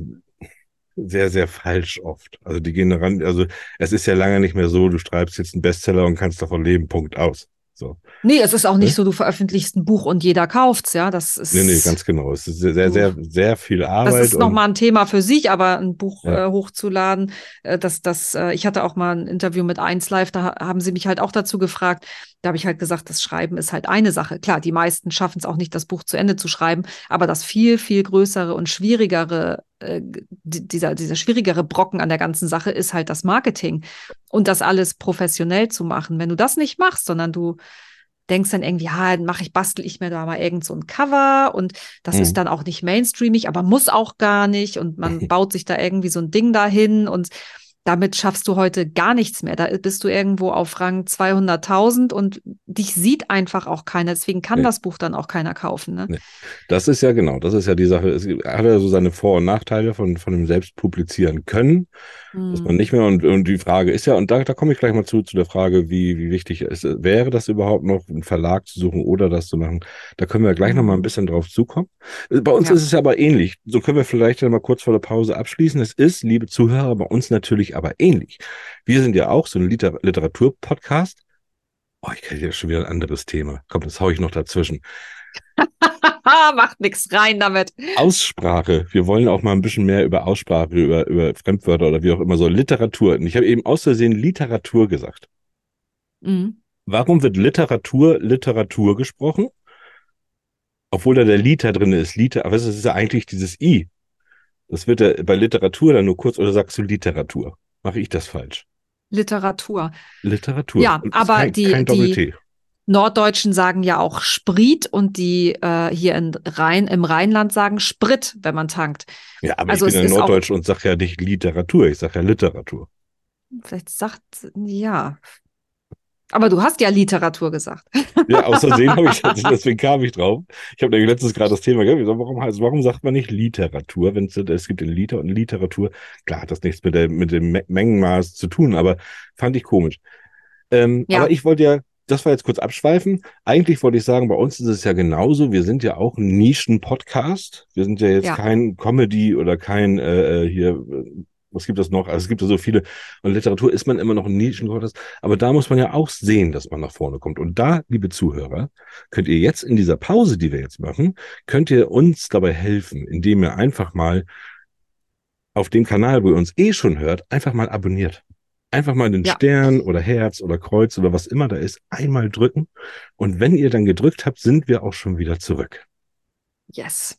sehr, sehr falsch oft. Also die gehen daran, also es ist ja lange nicht mehr so, du schreibst jetzt einen Bestseller und kannst davon leben, Punkt aus. So. Nee, es ist auch nicht Ne? so, du veröffentlichst ein Buch und jeder kauft's, ja. Das ist, Nee, nee, ganz genau. Es ist sehr, sehr, sehr, sehr viel Arbeit. das ist nochmal ein Thema für sich, aber ein Buch Ja. äh, hochzuladen, äh, das, das, äh, ich hatte auch mal ein Interview mit 1Live, da ha- haben sie mich halt auch dazu gefragt. Da habe ich halt gesagt, das Schreiben ist halt eine Sache. Klar, die meisten schaffen es auch nicht, das Buch zu Ende zu schreiben, aber das viel, viel größere und schwierigere, äh, die- dieser, dieser schwierigere Brocken an der ganzen Sache ist halt das Marketing und das alles professionell zu machen. Wenn du das nicht machst, sondern du denkst dann irgendwie, ja, dann mache ich, bastel ich mir da mal irgend so ein Cover und das Mhm. ist dann auch nicht mainstreamig, aber muss auch gar nicht und man [LAUGHS] baut sich da irgendwie so ein Ding dahin und damit schaffst du heute gar nichts mehr. Da bist du irgendwo auf Rang 200.000 und dich sieht einfach auch keiner. Deswegen kann Nee. das Buch dann auch keiner kaufen. Ne? Nee. Das ist ja genau, das ist ja die Sache. Es hat ja so seine Vor- und Nachteile von, von dem Selbstpublizieren können. dass man Hm. nicht mehr und, und die Frage ist ja, und da, da komme ich gleich mal zu, zu der Frage, wie, wie wichtig es wäre, das überhaupt noch, einen Verlag zu suchen oder das zu machen. Da können wir gleich noch mal ein Mhm. bisschen drauf zukommen. Äh, Bei uns Ja. ist es aber ähnlich. So können wir vielleicht mal kurz vor der Pause abschließen. Es ist, liebe Zuhörer, bei uns natürlich aber ähnlich. Wir sind ja auch so ein Liter Literatur-Podcast. Oh, ich kenne ja schon wieder ein anderes Thema. Komm, das hau ich noch dazwischen. [LAUGHS] Macht nichts rein damit. Aussprache. Wir wollen auch mal ein bisschen mehr über Aussprache, über, über Fremdwörter oder wie auch immer so. Literatur. Und ich habe eben aus Versehen Literatur gesagt. Mhm. Warum wird Literatur Literatur gesprochen? Obwohl da der Liter drin ist. Liter, aber es ist ja eigentlich dieses I. Das wird ja bei Literatur dann nur kurz oder sagst du Literatur? Mache ich das falsch? Literatur. Literatur. Ja, Und aber kein, die- kein die-. Norddeutschen sagen ja auch Sprit und die äh, hier in Rhein, im Rheinland sagen Sprit, wenn man tankt. Ja, aber also ich bin ja Norddeutsch und sage ja nicht Literatur, ich sage ja Literatur. Vielleicht sagt, ja. Aber du hast ja Literatur gesagt. Ja, aus Versehen habe ich [LAUGHS] das, deswegen kam ich drauf. Ich habe nämlich letztens gerade das Thema gehabt. Warum, heißt, warum sagt man nicht Literatur, wenn es, es gibt in Liter und Literatur? Klar hat das nichts mit, der, mit dem Me- Mengenmaß zu tun, aber fand ich komisch. Ähm, Ja. Aber ich wollte ja, das war jetzt kurz abschweifen. Eigentlich wollte ich sagen, bei uns ist es ja genauso. Wir sind ja auch ein Nischen-Podcast. Wir sind ja jetzt Ja. kein Comedy oder kein äh, äh, hier, äh, was gibt es noch? Also es gibt ja so viele. Und Literatur ist man immer noch ein Nischen-Podcast. Aber da muss man ja auch sehen, dass man nach vorne kommt. Und da, liebe Zuhörer, könnt ihr jetzt in dieser Pause, die wir jetzt machen, könnt ihr uns dabei helfen, indem ihr einfach mal auf dem Kanal, wo ihr uns eh schon hört, einfach mal abonniert. Einfach mal den Ja. Stern oder Herz oder Kreuz oder was immer da ist, einmal drücken. Und wenn ihr dann gedrückt habt, sind wir auch schon wieder zurück. Yes.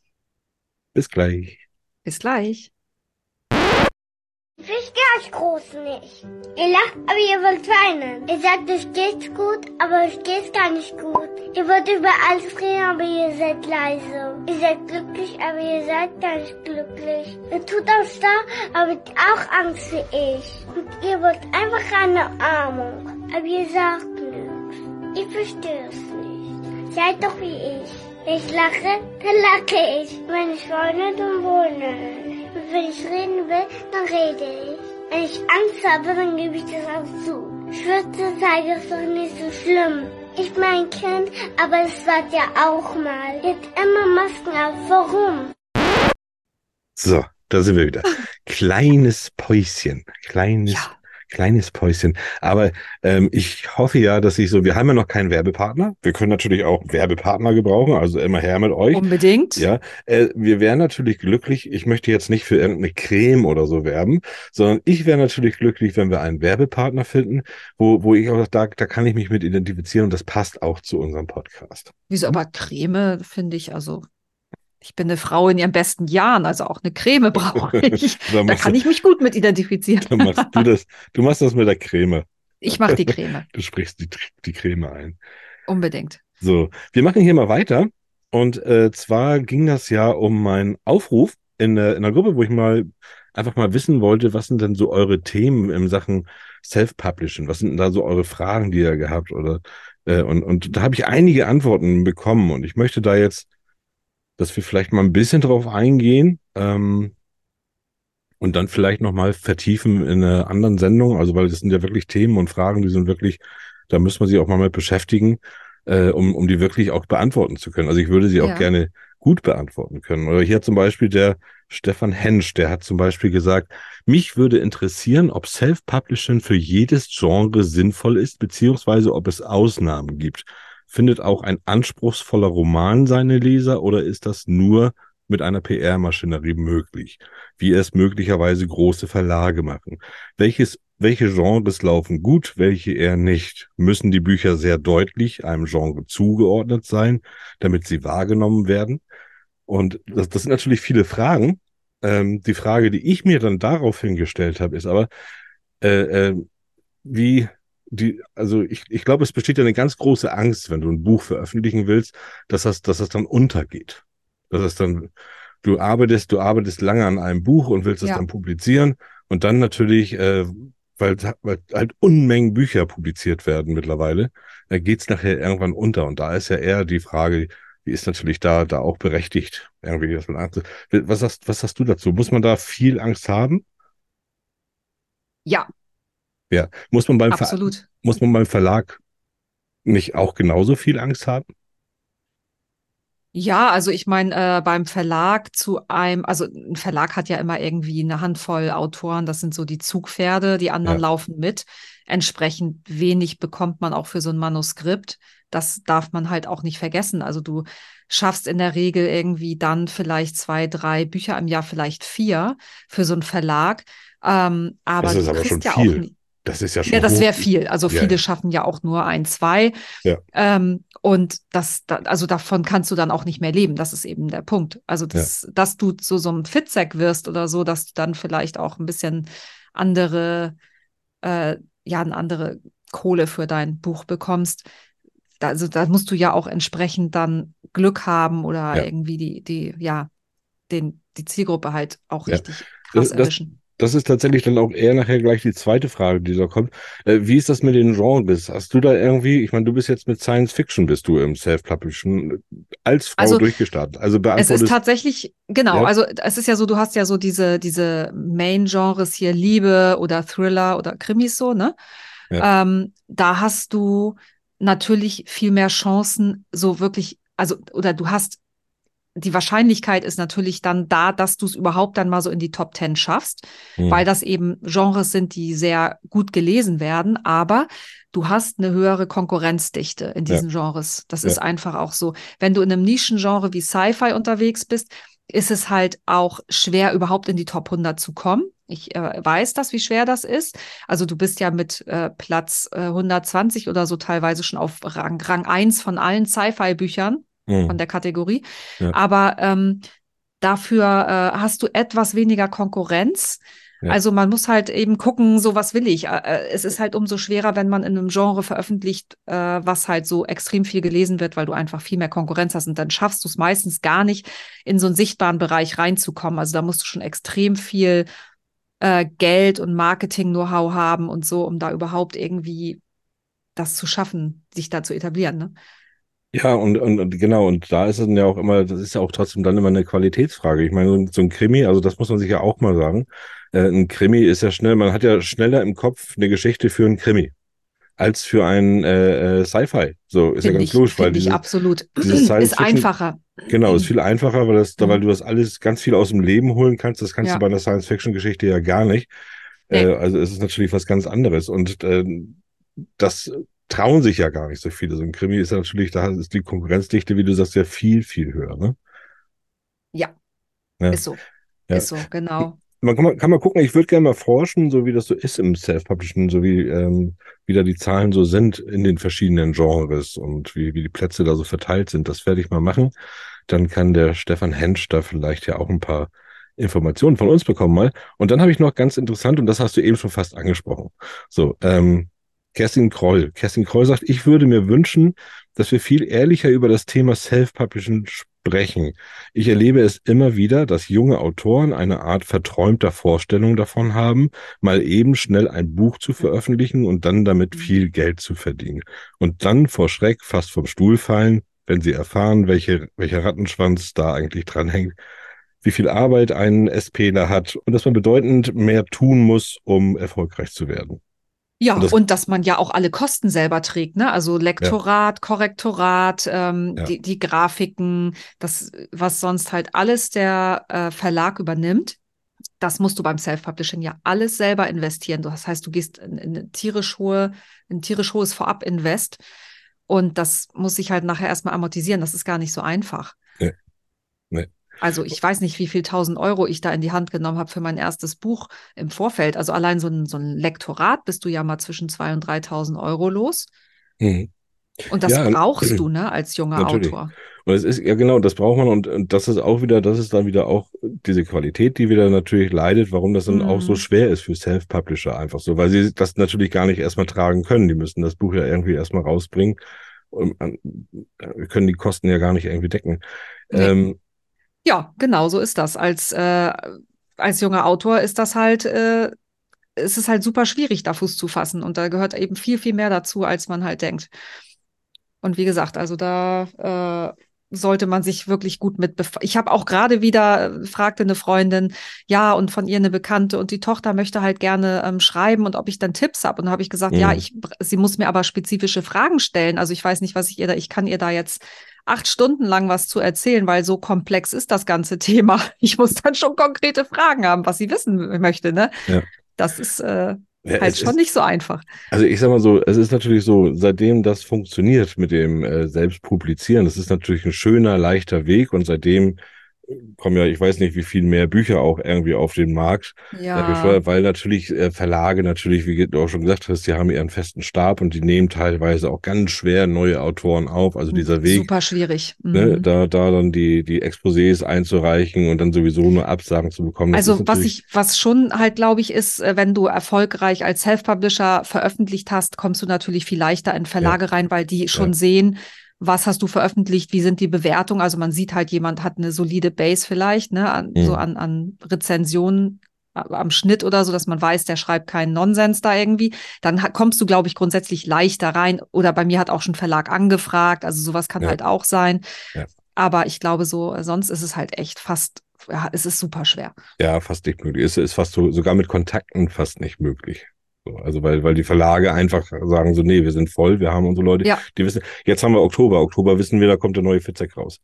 Bis gleich. Bis gleich. Ich euch groß nicht. Ihr lacht, aber ihr wollt weinen. Ihr sagt, es geht gut, aber es geht gar nicht gut. Ihr wollt über alles reden, aber ihr seid leise. Ihr seid glücklich, aber ihr seid gar nicht glücklich. Ihr tut auch stark, aber habt auch Angst wie ich. Und ihr wollt einfach eine Umarmung, aber ihr sagt nichts. Ich verstehe es nicht. Seid doch wie ich. Wenn ich lache, dann lache ich. Wenn ich weine, dann wohne ich. Und wenn ich reden will, dann rede ich. Wenn ich Angst habe, dann gebe ich das auch zu. Schwürze zeige ist doch nicht so schlimm. Ich mein Kind, aber es war ja auch mal. Jetzt immer Masken auf. Warum? So, da sind wir wieder. [LAUGHS] Kleines Päuschen. Kleines, Ja. Kleines Päuschen. Aber ähm, ich hoffe ja, dass ich so, wir haben ja noch keinen Werbepartner. Wir können natürlich auch Werbepartner gebrauchen, also immer her mit euch. Unbedingt. Ja, äh, wir wären natürlich glücklich. Ich möchte jetzt nicht für irgendeine Creme oder so werben, sondern ich wäre natürlich glücklich, wenn wir einen Werbepartner finden, wo, wo ich auch da, da kann ich mich mit identifizieren und das passt auch zu unserem Podcast. Wieso aber Creme, finde ich, also ich bin eine Frau in ihren besten Jahren, also auch eine Creme brauche [LAUGHS] ich. Da kann du, ich mich gut mit identifizieren. da machst du das, du machst das mit der Creme. Ich mache die Creme. [LAUGHS] Du sprichst die, die Creme ein. Unbedingt. So, wir machen hier mal weiter. Und äh, zwar ging das ja um meinen Aufruf in, der- in der Gruppe, wo ich mal einfach mal wissen wollte, was sind denn so eure Themen in Sachen Self-Publishing? Was sind denn da so eure Fragen, die ihr gehabt oder äh, und, und da habe ich einige Antworten bekommen und ich möchte da jetzt, dass wir vielleicht mal ein bisschen drauf eingehen ähm, und dann vielleicht noch mal vertiefen in einer anderen Sendung, also weil das sind ja wirklich Themen und Fragen, die sind wirklich, da müssen wir sich auch mal mit beschäftigen äh, um, um die wirklich auch beantworten zu können. Also ich würde sie auch Ja. gerne gut beantworten können. Oder hier zum Beispiel der Stefan Hensch, der hat zum Beispiel gesagt, mich würde interessieren, ob Self-Publishing für jedes Genre sinnvoll ist, beziehungsweise ob es Ausnahmen gibt. Findet auch ein anspruchsvoller Roman seine Leser oder ist das nur mit einer PR-Maschinerie möglich, wie es möglicherweise große Verlage machen? Welches welche Genres laufen gut, welche eher nicht? Müssen die Bücher sehr deutlich einem Genre zugeordnet sein, damit sie wahrgenommen werden? Und das, das sind natürlich viele Fragen. Ähm, die Frage, die ich mir dann daraufhin gestellt habe, ist aber, äh, äh, wie die, also ich, ich glaube, es besteht ja eine ganz große Angst, wenn du ein Buch veröffentlichen willst, dass das, dass das dann untergeht. Dass das dann, du arbeitest, du arbeitest lange an einem Buch und willst es Ja. dann publizieren und dann natürlich, äh, weil, weil halt Unmengen Bücher publiziert werden mittlerweile, da geht's nachher irgendwann unter. Und da ist ja eher die Frage, die ist natürlich da, da auch berechtigt, irgendwie, dass man Angst was hast, was hast du dazu? Muss man da viel Angst haben? Ja, Ja. Muss man beim, Ver absolut. muss man beim Verlag nicht auch genauso viel Angst haben? Ja, also ich meine, äh, beim Verlag zu einem, also ein Verlag hat ja immer irgendwie eine Handvoll Autoren, das sind so die Zugpferde, die anderen Ja. laufen mit. Entsprechend wenig bekommt man auch für so ein Manuskript. Das darf man halt auch nicht vergessen. Also du schaffst in der Regel irgendwie dann vielleicht zwei, drei Bücher im Jahr, vielleicht vier für so einen Verlag. Ähm, aber Das ist du aber kriegst schon ja viel. Das ist ja schon ja, das wäre viel. Also Ja, viele ja. schaffen ja auch nur ein, zwei. Ja. Ähm, und das, da, also davon kannst du dann auch nicht mehr leben. Das ist eben der Punkt. Also, das, dass du zu so einem Fitzek wirst oder so, dass du dann vielleicht auch ein bisschen andere, äh, ja, eine andere Kohle für dein Buch bekommst. Da, also, da musst du ja auch entsprechend dann Glück haben oder irgendwie die, die, ja, den, die Zielgruppe halt auch richtig krass erwischen. Das ist tatsächlich dann auch eher nachher gleich die zweite Frage, die da kommt. Äh, wie ist das mit den Genres? Hast du da irgendwie, ich meine, du bist jetzt mit Science Fiction, bist du im Self-Publishing als Frau Also, durchgestartet. Also Es ist tatsächlich, genau, Ja. also es ist ja so, du hast ja so diese, diese Main-Genres hier, Liebe oder Thriller oder Krimis so, ne? Ähm, da hast du natürlich viel mehr Chancen, so wirklich, also, oder du hast, die Wahrscheinlichkeit ist natürlich dann da, dass du es überhaupt dann mal so in die Top Ten schaffst, Hm. weil das eben Genres sind, die sehr gut gelesen werden, aber du hast eine höhere Konkurrenzdichte in Ja. diesen Genres. Das Ja. ist einfach auch so. Wenn du in einem Nischengenre wie Sci-Fi unterwegs bist, ist es halt auch schwer, überhaupt in die Top 100 zu kommen. Ich äh, weiß das, wie schwer das ist. Also du bist ja mit äh, Platz äh, 120 oder so teilweise schon auf Rang, Rang 1 von allen Sci-Fi-Büchern mhm. von der Kategorie. Ja. Aber ähm, dafür äh, hast du etwas weniger Konkurrenz. Ja. Also man muss halt eben gucken, so was will ich. Äh, äh, es ist halt umso schwerer, wenn man in einem Genre veröffentlicht, äh, was halt so extrem viel gelesen wird, weil du einfach viel mehr Konkurrenz hast und dann schaffst du es meistens gar nicht, in so einen sichtbaren Bereich reinzukommen. Also da musst du schon extrem viel Geld und Marketing-Know-how haben und so, um da überhaupt irgendwie das zu schaffen, sich da zu etablieren. Ne? Ja, und, und, und genau, und da ist es ja auch immer, das ist ja auch trotzdem dann immer eine Qualitätsfrage. Ich meine, so ein Krimi, also das muss man sich ja auch mal sagen. Äh, ein Krimi ist ja schnell, man hat ja schneller im Kopf eine Geschichte für ein Krimi als für ein äh, äh Sci-Fi. So ist find ja ganz ich, logisch, weil dieses, absolut [CLEARS THROAT] dieses ist einfacher. Genau, ist viel einfacher, weil das, mhm. weil du das alles ganz viel aus dem Leben holen kannst. Das kannst ja. du bei einer Science-Fiction-Geschichte ja gar nicht. Nee. Äh, also es ist natürlich was ganz anderes und äh, das trauen sich ja gar nicht so viele. So ein Krimi ist ja natürlich, da ist die Konkurrenzdichte, wie du sagst, ja viel, viel höher, ne? Ja. ja. Ist so. Ja. Ist so, genau. Man kann, mal, kann mal gucken, ich würde gerne mal forschen, so wie das so ist im Self-Publishing, so wie, ähm, wie da die Zahlen so sind in den verschiedenen Genres und wie, wie die Plätze da so verteilt sind. Das werde ich mal machen. Dann kann der Stefan Hensch da vielleicht ja auch ein paar Informationen von uns bekommen mal. Und dann habe ich noch ganz interessant, und das hast du eben schon fast angesprochen. So, ähm, Kerstin Kroll. Kerstin Kroll sagt, ich würde mir wünschen, dass wir viel ehrlicher über das Thema Self-Publishing sprechen. Ich erlebe es immer wieder, dass junge Autoren eine Art verträumter Vorstellung davon haben, mal eben schnell ein Buch zu veröffentlichen und dann damit viel Geld zu verdienen. Und dann vor Schreck fast vom Stuhl fallen, wenn sie erfahren, welche, welcher Rattenschwanz da eigentlich dranhängt, wie viel Arbeit ein SPler hat und dass man bedeutend mehr tun muss, um erfolgreich zu werden. Ja, und, das, und, dass man ja auch alle Kosten selber trägt, ne? Also Lektorat, ja. Korrektorat, ähm, ja. die, die, Grafiken, das, was sonst halt alles der äh, Verlag übernimmt. Das musst du beim Self-Publishing ja alles selber investieren. Das heißt, du gehst in, in tierisch hohe, ein tierisch hohes Vorab-Invest. Und das muss sich halt nachher erstmal amortisieren. Das ist gar nicht so einfach. Also ich weiß nicht, wie viel tausend Euro ich da in die Hand genommen habe für mein erstes Buch im Vorfeld. Also allein so ein, so ein Lektorat bist du ja mal zwischen zwei und 3.000 Euro los. Mhm. Und das ja, brauchst du, ne, als junger natürlich. Autor. Und es ist, ja genau, das braucht man und, und das ist auch wieder, das ist dann wieder auch diese Qualität, die wieder natürlich leidet, warum das dann mhm. auch so mhm. schwer ist für Self-Publisher einfach so, weil sie das natürlich gar nicht erstmal tragen können. Die müssen das Buch ja irgendwie erstmal rausbringen. Und, wir können die Kosten ja gar nicht irgendwie decken. Nee. Ähm, ja, genau so ist das. Als, äh, als junger Autor ist das halt, äh, ist es halt super schwierig, da Fuß zu fassen. Und da gehört eben viel, viel mehr dazu, als man halt denkt. Und wie gesagt, also da äh, sollte man sich wirklich gut mit befassen. Ich habe auch gerade wieder, äh, fragte eine Freundin, ja, und von ihr eine Bekannte und die Tochter möchte halt gerne ähm, schreiben und ob ich dann Tipps habe. Und habe ich gesagt, mhm. ja, ich, sie muss mir aber spezifische Fragen stellen. Also ich weiß nicht, was ich ihr da, ich kann ihr da jetzt acht Stunden lang was zu erzählen, weil so komplex ist das ganze [LAUGHS] Thema. Ich muss dann schon konkrete Fragen haben, was sie wissen möchte. Ne? Ja. Das ist äh, ja, halt schon ist, nicht so einfach. Also ich sag mal so, es ist natürlich so, seitdem das funktioniert mit dem äh, Selbstpublizieren, das ist natürlich ein schöner, leichter Weg und seitdem kommen ja, ich weiß nicht, wie viel mehr Bücher auch irgendwie auf den Markt. Ja. Äh, weil natürlich äh, Verlage natürlich, wie du auch schon gesagt hast, die haben ihren festen Stab und die nehmen teilweise auch ganz schwer neue Autoren auf. Also dieser Weg. Super schwierig. Ne, mhm. Ne, da, da dann die, die Exposés einzureichen und dann sowieso nur Absagen zu bekommen. Also was ich, was schon halt, glaube ich, ist, äh, wenn du erfolgreich als Self-Publisher veröffentlicht hast, kommst du natürlich viel leichter in Verlage ja. rein, weil die schon ja. sehen, was hast du veröffentlicht, wie sind die Bewertungen. Also man sieht halt, jemand hat eine solide Base vielleicht, ne, an, mhm. so an, an Rezensionen am Schnitt oder so, dass man weiß, der schreibt keinen Nonsens da irgendwie, dann kommst du, glaube ich, grundsätzlich leichter rein. Oder bei mir hat auch schon Verlag angefragt, also sowas kann ja. halt auch sein. Ja. Aber ich glaube, so, sonst ist es halt echt fast, ja, es ist super schwer. Ja, fast nicht möglich. Es ist fast so, sogar mit Kontakten fast nicht möglich. So, also weil, weil die Verlage einfach sagen so, nee, wir sind voll, wir haben unsere Leute, ja. die wissen, jetzt haben wir Oktober, Oktober wissen wir, da kommt der neue Fitzek raus.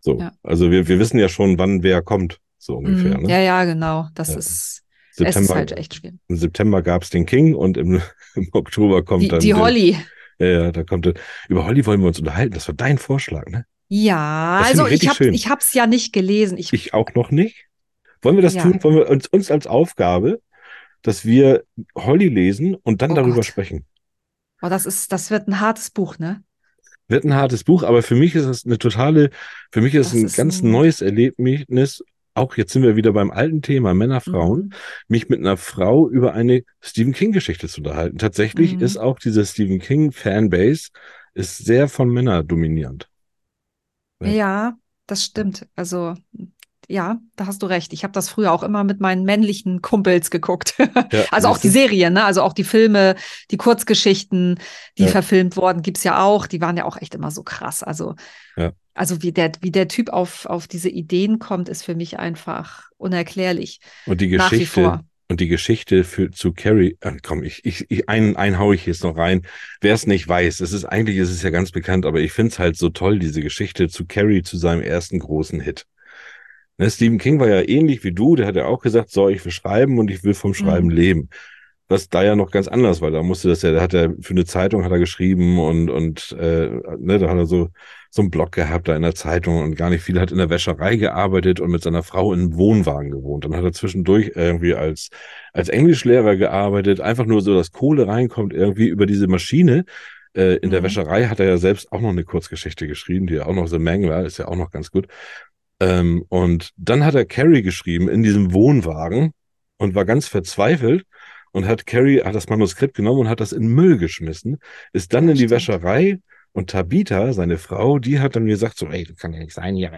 So, ja. also wir, wir wissen ja schon, wann wer kommt, so ungefähr. Mm, ne? Ja, ja, genau. Das ja. ist, September, es ist halt echt schwierig. Im September gab es den King und im, [LAUGHS] im Oktober kommt die, dann. Die Holly. ja, ja, da kommt, über Holly wollen wir uns unterhalten. Das war dein Vorschlag, ne? Ja, Das also ich ich habe ich hab's ja nicht gelesen. Ich, Ich auch noch nicht. Wollen wir das Ja. tun? Wollen wir uns, uns als Aufgabe, dass wir Holly lesen und dann Oh darüber Gott. sprechen? oh, das ist, das wird ein hartes Buch, ne? Wird ein hartes Buch, aber für mich ist es eine totale, für mich ist es ein ist ganz ein- neues Erlebnis. Auch jetzt sind wir wieder beim alten Thema Männer, Frauen, Mhm. mich mit einer Frau über eine Stephen King Geschichte zu unterhalten. Tatsächlich Mhm. ist auch diese Stephen King Fanbase ist sehr von Männern dominierend. Ja, das stimmt. Also, ja, da hast du recht. Ich habe das früher auch immer mit meinen männlichen Kumpels geguckt. [LAUGHS] Ja, Also auch die Serien, ne? Also auch die Filme, die Kurzgeschichten, die Ja. verfilmt wurden, gibt's ja auch. Die waren ja auch echt immer so krass. Also, Ja. also wie der, wie der Typ auf, auf diese Ideen kommt, ist für mich einfach unerklärlich. Und die Nach wie Geschichte, vor. und die Geschichte für, zu Carrie, äh, komm, ich, ich, ich einen, einen hau ich jetzt noch rein. Wer es nicht weiß, es ist eigentlich, ist es ja ganz bekannt, aber ich finde es halt so toll, diese Geschichte zu Carrie, zu seinem ersten großen Hit. Ne, Stephen King war ja ähnlich wie du, der hat ja auch gesagt, so, ich will schreiben und ich will vom Schreiben Mhm. leben. Was da ja noch ganz anders war, da musste das ja, da hat er für eine Zeitung hat er geschrieben und, und äh, ne, da hat er so, so einen Blog gehabt da in der Zeitung und gar nicht viel, hat in der Wäscherei gearbeitet und mit seiner Frau in einem Wohnwagen gewohnt. Dann hat er zwischendurch irgendwie als, als Englischlehrer gearbeitet, einfach nur so, dass Kohle reinkommt, irgendwie über diese Maschine. Äh, in der Mhm. Wäscherei hat er ja selbst auch noch eine Kurzgeschichte geschrieben, die ja auch noch The Mangler, ist ja auch noch ganz gut. Ähm, und dann hat er Carrie geschrieben in diesem Wohnwagen und war ganz verzweifelt und hat Carrie, hat das Manuskript genommen und hat das in Müll geschmissen, ist dann Ja, in die stimmt. Wäscherei und Tabitha, seine Frau, die hat dann gesagt, so, ey, das kann ja nicht sein, hier,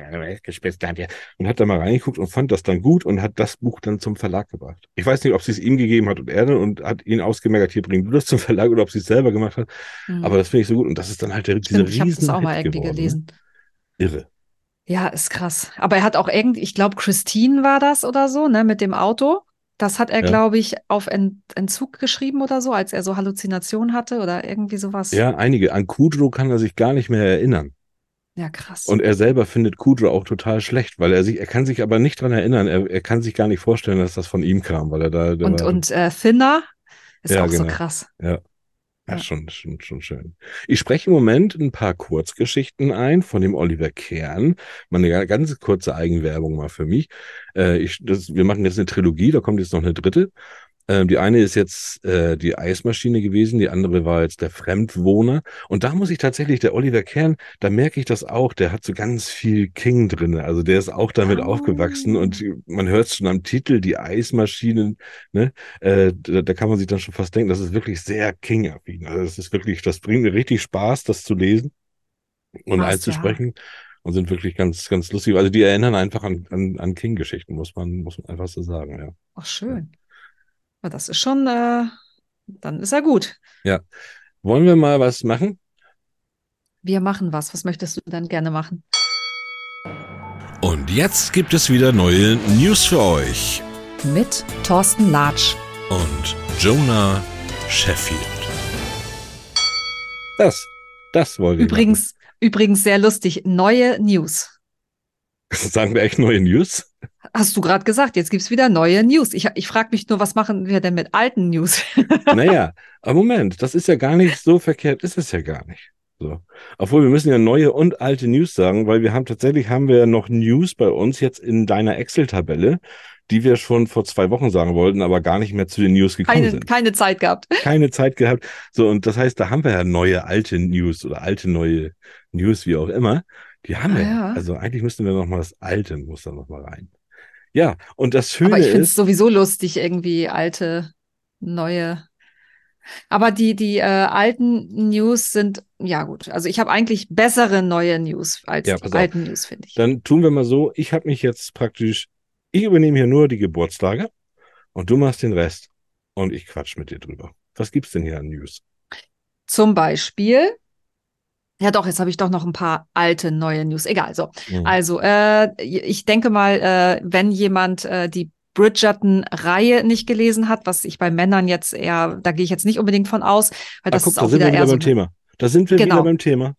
gespitzt hat hier. Und hat da mal reingeguckt und fand das dann gut und hat das Buch dann zum Verlag gebracht. Ich weiß nicht, ob sie es ihm gegeben hat und er dann und hat ihn ausgemerkt, hier bring du das zum Verlag oder ob sie es selber gemacht hat. Mhm. Aber das finde ich so gut und das ist dann halt der, dieser Stimmt, ich habe riesen das auch mal irgendwie geworden, ne? gelesen. Irre. Ja, ist krass. Aber er hat auch irgendwie, ich glaube, Christine war das oder so, ne, mit dem Auto. Das hat er, Ja. glaube ich, auf Ent Entzug geschrieben oder so, als er so Halluzinationen hatte oder irgendwie sowas. Ja, einige. An Kudrow kann er sich gar nicht mehr erinnern. Ja, krass. Und er selber findet Kudrow auch total schlecht, weil er sich, er kann sich aber nicht dran erinnern. Er, er kann sich gar nicht vorstellen, dass das von ihm kam, weil er da, und war, und äh, Thinner ist Ja, auch so genau. krass. ja, ja. schon, schon, schon schön. Ich spreche im Moment ein paar Kurzgeschichten ein von dem Oliver Kern. Mal eine ganz kurze Eigenwerbung mal für mich. Äh, ich, das, wir machen jetzt eine Trilogie, da kommt jetzt noch eine dritte. Ähm, die eine ist jetzt äh, die Eismaschine gewesen, die andere war jetzt der Fremdwohner. Und da muss ich tatsächlich, der Oliver Kern, da merke ich das auch, der hat so ganz viel King drinne. Also der ist auch damit Ah. aufgewachsen und man hört es schon am Titel, die Eismaschinen, ne? Äh, da, da kann man sich dann schon fast denken, das ist wirklich sehr King-affin. Also das ist wirklich, das bringt mir richtig Spaß, das zu lesen und Krass, einzusprechen. Und sind wirklich ganz, ganz lustig. Also die erinnern einfach an, an, an King-Geschichten, muss man, muss man einfach so sagen, ja. Ach, schön. Aber das ist schon, äh, dann ist er gut. Wollen wir mal was machen? Wir machen was. Was möchtest du dann gerne machen? Und jetzt gibt es wieder neue News für euch. Mit Thorsten Latsch. Und Jonah Sheffield. Das, das wollen wir Übrigens, übrigens sehr lustig. Neue News. machen. [LAUGHS] Sagen wir echt neue News? Hast du gerade gesagt, jetzt gibt's wieder neue News. Ich, ich frage mich nur, was machen wir denn mit alten News? [LAUGHS] Naja, aber Moment, das ist ja gar nicht so verkehrt, ist es ja gar nicht. So. Obwohl wir müssen ja neue und alte News sagen, weil wir haben tatsächlich haben wir noch News bei uns jetzt in deiner Excel-Tabelle, die wir schon vor zwei Wochen sagen wollten, aber gar nicht mehr zu den News gekommen Keine, sind. keine Zeit gehabt. [LAUGHS] Keine Zeit gehabt. So, und das heißt, da haben wir ja neue, alte News oder alte, neue News, wie auch immer. Die haben Ah, wir. ja. Also eigentlich müssten wir noch mal das alte muss da noch mal rein. Ja, und das Schöne Aber ich finde es sowieso lustig, irgendwie alte, neue. Aber die, die äh, alten News sind, ja gut. Also ich habe eigentlich bessere neue News als Ja, die auf. alten News, finde ich. Dann tun wir mal so, ich habe mich jetzt praktisch, ich übernehme hier nur die Geburtstage und du machst den Rest und ich quatsch mit dir drüber. Was gibt's denn hier an News? Zum Beispiel, ja doch, jetzt habe ich doch noch ein paar alte, neue News. Egal, so. Mhm. Also, äh, ich denke mal, äh, wenn jemand äh, die Bridgerton-Reihe nicht gelesen hat, was ich bei Männern jetzt eher, da gehe ich jetzt nicht unbedingt von aus, weil Ah, das guck, ist da auch sind wieder wir wieder eher so. beim Thema. Da sind wir Genau. wieder beim Thema.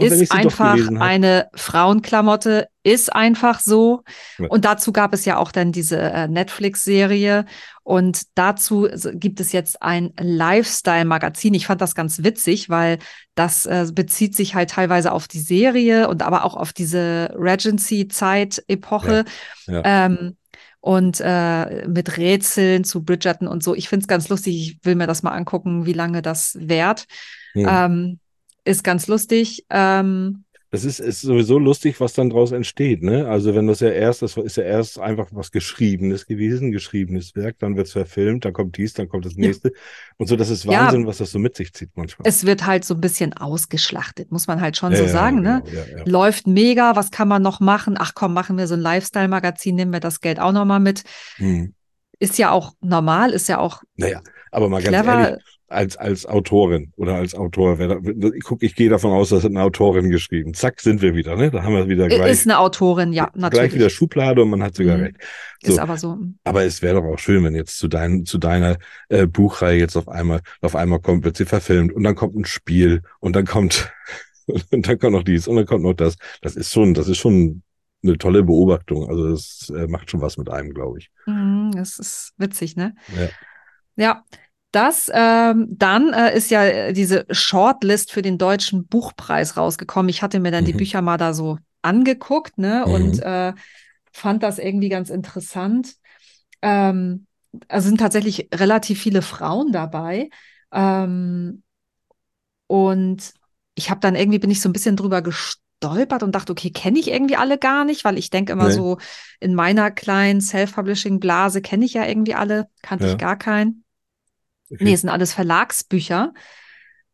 Ist einfach eine Frauenklamotte, ist einfach so. Ja. Und dazu gab es ja auch dann diese äh, Netflix-Serie. Und dazu gibt es jetzt ein Lifestyle-Magazin. Ich fand das ganz witzig, weil das äh, bezieht sich halt teilweise auf die Serie und aber auch auf diese Regency-Zeit-Epoche. Ja, Ähm, und äh, mit Rätseln zu Bridgerton und so. Ich finde es ganz lustig. Ich will mir das mal angucken, wie lange das währt. Hm. Ähm, ist ganz lustig. Ähm, Das ist, ist sowieso lustig, was dann daraus entsteht, ne? Also wenn das ja erst, das ist ja erst einfach was Geschriebenes gewesen, geschriebenes Werk, dann wird es verfilmt, dann kommt dies, dann kommt das Ja. nächste. Und so, das ist Ja. Wahnsinn, was das so mit sich zieht manchmal. es wird halt so ein bisschen ausgeschlachtet, muss man halt schon Ja, so ja, sagen. Ne? genau, ja, ja. Läuft mega, was kann man noch machen? Ach komm, machen wir so ein Lifestyle-Magazin, nehmen wir das Geld auch nochmal mit. Hm. Ist ja auch normal, ist ja auch Naja, aber mal ganz clever. ehrlich, als, als Autorin oder als Autor, ich guck, ich gehe davon aus, das hat eine Autorin geschrieben. Zack, sind wir wieder, ne? Da haben wir es wieder gleich, Ist eine Autorin, ja, gleich natürlich. wieder Schublade und man hat sogar Mhm. recht. Ist So. aber so. Aber es wäre doch auch schön, wenn jetzt zu, dein, zu deiner äh, Buchreihe jetzt auf einmal, auf einmal kommt, wird sie verfilmt und dann kommt ein Spiel und dann kommt, [LAUGHS] und dann kommt noch dies und dann kommt noch das. Das ist schon, das ist schon eine tolle Beobachtung. Also das äh, macht schon was mit einem, glaube ich. Mhm, das ist witzig, ne? Ja. Ja, das ähm, dann äh, ist ja äh, diese Shortlist für den deutschen Buchpreis rausgekommen. Ich hatte mir dann die Mhm. Bücher mal da so angeguckt, ne, Mhm. und äh, fand das irgendwie ganz interessant. Ähm, also sind tatsächlich relativ viele Frauen dabei. Ähm, und ich habe dann irgendwie bin ich so ein bisschen drüber gestolpert und dachte, okay, kenne ich irgendwie alle gar nicht, weil ich denke immer Nee. so, in meiner kleinen Self-Publishing-Blase kenne ich ja irgendwie alle, kannte Ja. ich gar keinen. Okay. Nee, es sind alles Verlagsbücher,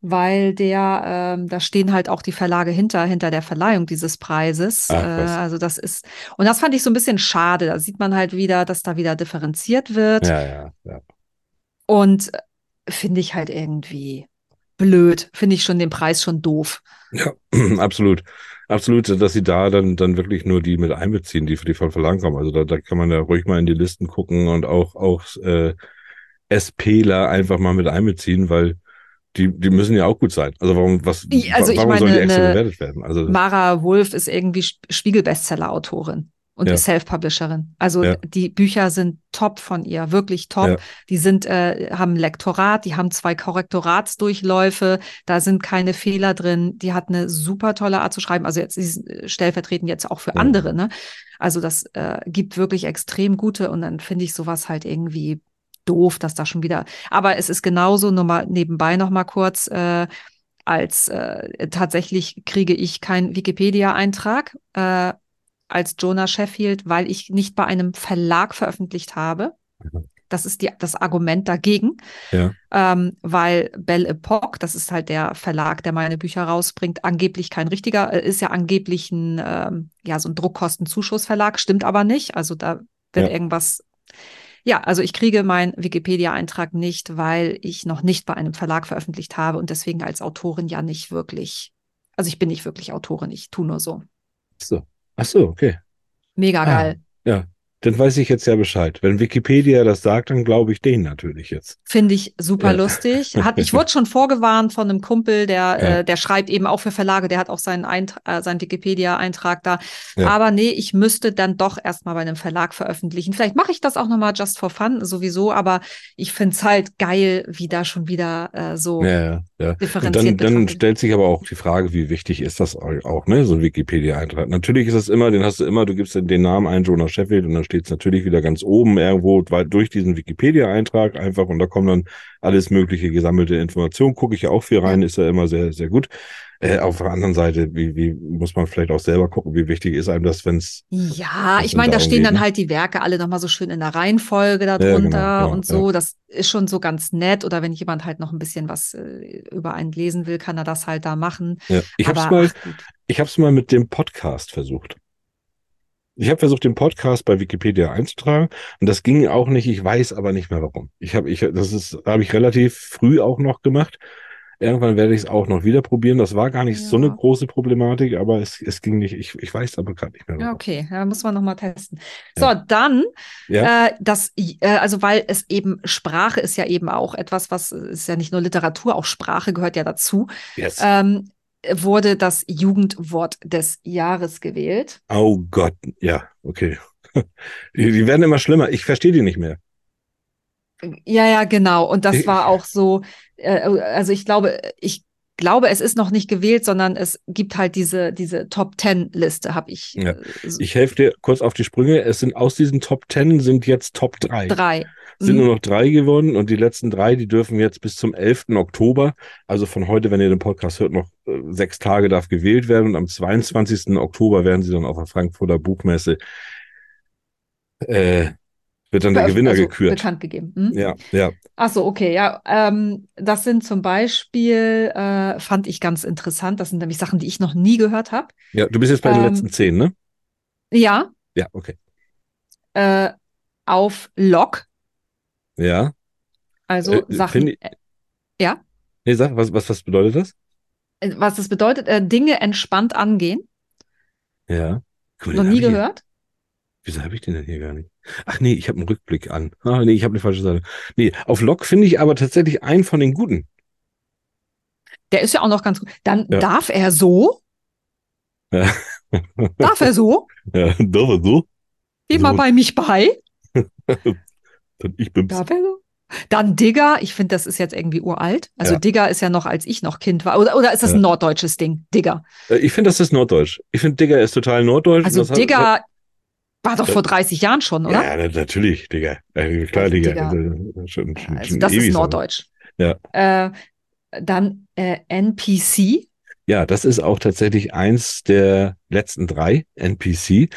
weil der, ähm, da stehen halt auch die Verlage hinter, hinter der Verleihung dieses Preises. Ach, äh, also das ist, und das fand ich so ein bisschen schade. Da sieht man halt wieder, dass da wieder differenziert wird. Ja, ja, ja. Und äh, finde ich halt irgendwie blöd. Finde ich schon den Preis schon doof. Ja, [CLEARS THROAT] absolut. Absolut, dass sie da dann, dann wirklich nur die mit einbeziehen, die für die von Verlagen kommen. Also da, da kann man ja ruhig mal in die Listen gucken und auch, auch äh, SPler einfach mal mit einbeziehen, weil die, die müssen ja auch gut sein. Also warum, was, also warum sollen die meine, extra bewertet werden? Also Mara Wolf ist irgendwie Sp- Spiegel-Bestseller-Autorin und Ja. ist Self-Publisherin. Also Ja. die Bücher sind top von ihr, wirklich top. Ja. Die sind, äh, haben ein Lektorat, die haben zwei Korrektoratsdurchläufe, da sind keine Fehler drin. Die hat eine super tolle Art zu schreiben. Also jetzt ist äh, stellvertretend jetzt auch für andere. Ne? Also das äh, gibt wirklich extrem gute und dann finde ich sowas halt irgendwie doof, dass da schon wieder. Aber es ist genauso, nur mal nebenbei noch mal kurz. Äh, als äh, tatsächlich kriege ich keinen Wikipedia-Eintrag äh, als Jonah Sheffield, weil ich nicht bei einem Verlag veröffentlicht habe. Mhm. Das ist die, das Argument dagegen, Ja. ähm, weil Belle Epoque, das ist halt der Verlag, der meine Bücher rausbringt, angeblich kein richtiger, äh, ist ja angeblich ein, ähm, ja, so ein Druckkostenzuschussverlag, stimmt aber nicht. Also da wird Ja. irgendwas ja, also ich kriege meinen Wikipedia-Eintrag nicht, weil ich noch nicht bei einem Verlag veröffentlicht habe und deswegen als Autorin ja nicht wirklich, also ich bin nicht wirklich Autorin, ich tue nur so. Ach so. Ach so, okay. Mega Ah. geil. Ja. Dann weiß ich jetzt ja Bescheid. Wenn Wikipedia das sagt, dann glaube ich denen natürlich jetzt. Finde ich super Ja. lustig. [LAUGHS] Hat, ich wurde schon vorgewarnt von einem Kumpel, der, Ja. äh, der schreibt eben auch für Verlage, der hat auch seinen, Eint äh, seinen Wikipedia-Eintrag da. Ja. Aber nee, ich müsste dann doch erstmal bei einem Verlag veröffentlichen. Vielleicht mache ich das auch nochmal just for fun, sowieso, aber ich finde es halt geil, wie da schon wieder äh, so Ja, ja, ja. Und differenziert dann, dann stellt sich aber auch die Frage, wie wichtig ist das auch, ne? So ein Wikipedia-Eintrag. Natürlich ist das immer, den hast du immer, du gibst den Namen ein, Jonah Sheffield, und dann steht es natürlich wieder ganz oben irgendwo weil durch diesen Wikipedia-Eintrag einfach und da kommen dann alles mögliche gesammelte Informationen. Gucke ich ja auch viel rein, ist ja immer sehr, sehr gut. Äh, auf der anderen Seite, wie, wie muss man vielleicht auch selber gucken, wie wichtig ist einem das, wenn es Ja, ich meine, da stehen geht, dann ne? halt die Werke alle nochmal so schön in der Reihenfolge darunter genau, und so. Das ist schon so ganz nett. Oder wenn jemand halt noch ein bisschen was äh, über einen lesen will, kann er das halt da machen. ja. Ich habe es mal, ach, gut. Ich habe es mal mit dem Podcast versucht. Ich habe versucht, den Podcast bei Wikipedia einzutragen und das ging auch nicht. Ich weiß aber nicht mehr warum. Ich habe, ich, das ist, habe ich relativ früh auch noch gemacht. Irgendwann werde ich es auch noch wieder probieren. Das war gar nicht so eine Ja. große Problematik, aber es, es ging nicht. Ich, ich weiß aber gerade nicht mehr Ja, warum. okay, ja, muss man nochmal testen. So, Ja. dann, Ja, äh, das, äh, also weil es eben, Sprache ist ja eben auch etwas, was ist ja nicht nur Literatur, auch Sprache gehört ja dazu. yes. Ähm, wurde das Jugendwort des Jahres gewählt. Oh Gott, ja, okay. [LAUGHS] Die, die werden immer schlimmer. Ich verstehe die nicht mehr. Ja, ja, genau. Und das war auch so, äh, also ich glaube, ich glaube, es ist noch nicht gewählt, sondern es gibt halt diese, diese Top Ten Liste, habe ich. Ja. äh, Ich helfe dir kurz auf die Sprünge. Es sind aus diesen Top Ten sind jetzt Top 3. drei. Sind Mhm. nur noch drei geworden und die letzten drei, die dürfen jetzt bis zum 11. Oktober, also von heute, wenn ihr den Podcast hört, noch äh, sechs Tage darf gewählt werden und am 22. Oktober werden sie dann auf der Frankfurter Buchmesse äh, wird dann der Gewinner also gekürt. Bekannt gegeben. Mhm. Ja, ja. Ach so, okay, ja. Ähm, das sind zum Beispiel, äh, fand ich ganz interessant, das sind nämlich Sachen, die ich noch nie gehört habe. Ja, du bist jetzt bei den Ähm, letzten zehn, ne? Ja, Ja, okay. äh, auf Lock, Ja. also Äh, Sachen, ich- äh, ja, Nee, sag, was, was, was bedeutet das? äh, was das bedeutet, äh, Dinge entspannt angehen. Ja. Mal, Noch nie hab ich gehört. Wieso habe ich den denn hier gar nicht? Ach nee, ich habe einen Rückblick an. [LAUGHS] Ah nee, ich habe eine falsche Seite. Nee, auf Lok finde ich aber tatsächlich einen von den guten. Der ist ja auch noch ganz gut. Dann Ja. darf er so, Ja. darf er so, [LAUGHS] ja, doch, und so. geh So. mal bei mich bei. [LAUGHS] Dann ich bin's. Dann Digger, ich finde, das ist jetzt irgendwie uralt. Also Ja. Digger ist ja noch, als ich noch Kind war. Oder, oder ist das Ja. ein norddeutsches Ding? Digger. Äh, Ich finde, das ist norddeutsch. Ich finde, Digger ist total norddeutsch. Also Das hat- Digger war doch Ja. vor 30 Jahren schon, oder? Ja, na- natürlich, Digger. Äh, klar, Also Digger. Digger. Also, schon, schon, Also schon das ist so. norddeutsch. Ja. Äh, dann äh, NPC. Ja, das ist auch tatsächlich eins der letzten drei. NPC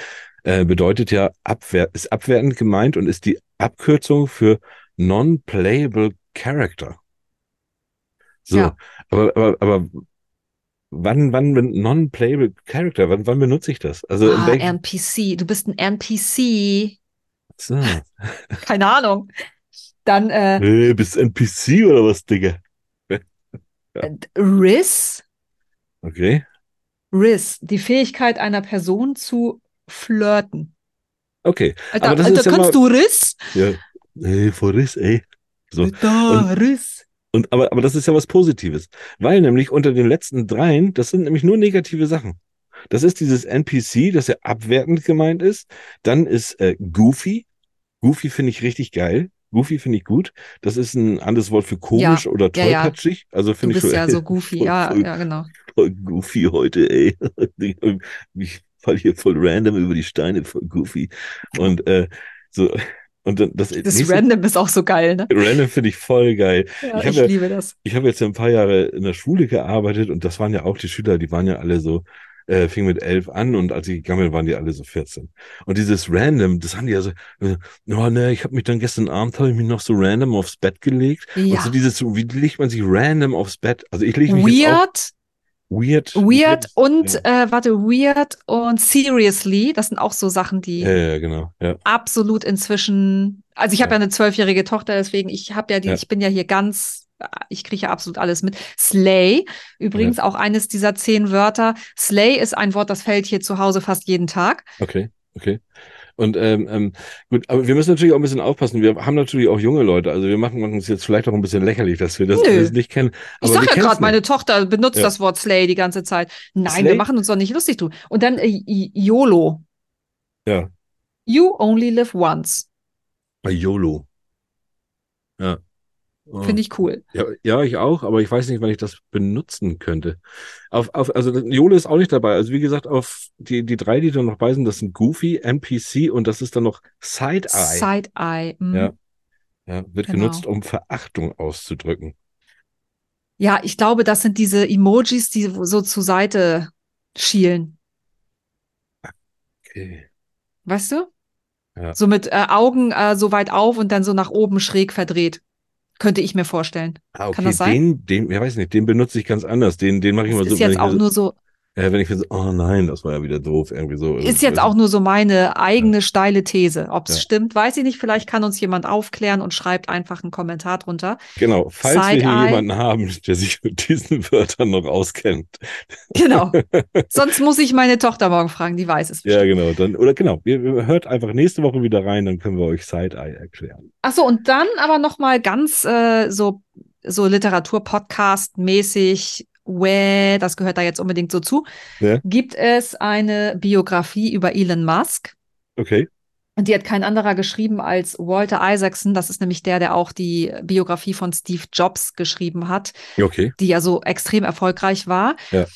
äh, bedeutet ja abwehr, ist abwertend gemeint und ist die Abkürzung für Non-Playable Character. So, Ja. aber, aber, aber wann, wann wenn Non-Playable Character, wann, wann benutze ich das? Also Ah, NPC. Du bist ein NPC. so. [LAUGHS] Keine Ahnung. Dann äh, Hey, bist du NPC oder was, Digga? [LAUGHS] Riss. Okay. Riss. Die Fähigkeit einer Person zu flirten. Okay. Alter, Aber das Alter ist ja kannst mal- du Riss? Ja. Hey, Forrest, ey. So. Alter, Riss. Und, aber, aber das ist ja was Positives. Weil nämlich unter den letzten dreien, das sind nämlich nur negative Sachen. Das ist dieses NPC, das ja abwertend gemeint ist. Dann ist äh, Goofy. Goofy finde ich richtig geil. Goofy finde ich gut. Das ist ein anderes Wort für komisch oder ja, ja. tollpatschig. Also Du finde ich bist voll- ja so goofy. voll- [LAUGHS] Ja, voll- ja, genau. voll goofy heute, ey. [LAUGHS] Ich fall hier voll random über die Steine, voll goofy. Und äh, so, und dann das, Das nächste- Random ist auch so geil, ne? Random finde ich voll geil. Ja, Ich ich, ja- liebe das. Ich habe jetzt ein paar Jahre in der Schule gearbeitet und das waren ja auch die Schüler, die waren ja alle so, äh, fing mit elf an und als ich gegangen bin, waren die alle so 14. Und dieses Random, das haben die ja so, äh, oh ne, ich habe mich dann gestern Abend, habe ich mich noch so random aufs Bett gelegt. Und Ja. so dieses, wie legt man sich random aufs Bett? Also ich lege mich jetzt auch Weird, weird. weird und, Ja. äh, warte, weird und seriously. Das sind auch so Sachen, die Ja, ja, genau. Absolut inzwischen. Also ich habe Ja. eine zwölfjährige Tochter, deswegen ich habe ja die, ich bin ja hier ganz, ich kriege ja absolut alles mit. Slay, übrigens auch eines dieser zehn Wörter. Slay ist ein Wort, das fällt hier zu Hause fast jeden Tag. Okay, okay. Und ähm, ähm, gut, aber wir müssen natürlich auch ein bisschen aufpassen. Wir haben natürlich auch junge Leute. Also wir machen uns jetzt vielleicht auch ein bisschen lächerlich, dass wir das alles nicht kennen. Ich Aber sag wir ja gerade, meine Tochter benutzt Ja. das Wort Slay die ganze Zeit. Nein, Slay? wir machen uns doch nicht lustig drüber. Und dann äh, YOLO. Ja, You only live once. bei YOLO. Ja. Finde ich cool. Ja, ja, ich auch, aber ich weiß nicht, wann ich das benutzen könnte. Auf, auf, also YOLO ist auch nicht dabei. Also wie gesagt, auf die, die drei, die da noch bei sind, das sind Goofy, NPC und das ist dann noch Side-Eye. Side-Eye. mm. Ja. Ja, wird Genau. genutzt, um Verachtung auszudrücken. Ja, ich glaube, das sind diese Emojis, die so zur Seite schielen. Okay. Weißt du? Ja. So mit äh, Augen äh, so weit auf und dann so nach oben schräg verdreht. Könnte ich mir vorstellen. Ah, okay, Kann das sein? den, den, ja weiß nicht, den benutze ich ganz anders. Den, den mache ich Das immer so, ist wenn jetzt auch nur so, äh, wenn ich so, oh nein, das war ja wieder doof, irgendwie so. ist jetzt auch nur so meine eigene steile These. Ob es Ja. stimmt, weiß ich nicht. Vielleicht kann uns jemand aufklären und schreibt einfach einen Kommentar drunter. Genau, falls wir hier jemanden haben, der sich mit diesen Wörtern noch auskennt. Genau. [LAUGHS] Sonst muss ich meine Tochter morgen fragen, die weiß es. Ja, bestimmt. genau. Dann, oder genau, ihr, hört einfach nächste Woche wieder rein, dann können wir euch Side-Eye erklären. Ach so, und dann aber noch mal ganz äh, so so Literatur-Podcast-mäßig wäh, das gehört da jetzt unbedingt so zu, Ja. gibt es eine Biografie über Elon Musk. Okay. Und die hat kein anderer geschrieben als Walter Isaacson. Das ist nämlich der, der auch die Biografie von Steve Jobs geschrieben hat, Okay. die ja so extrem erfolgreich war. Ja.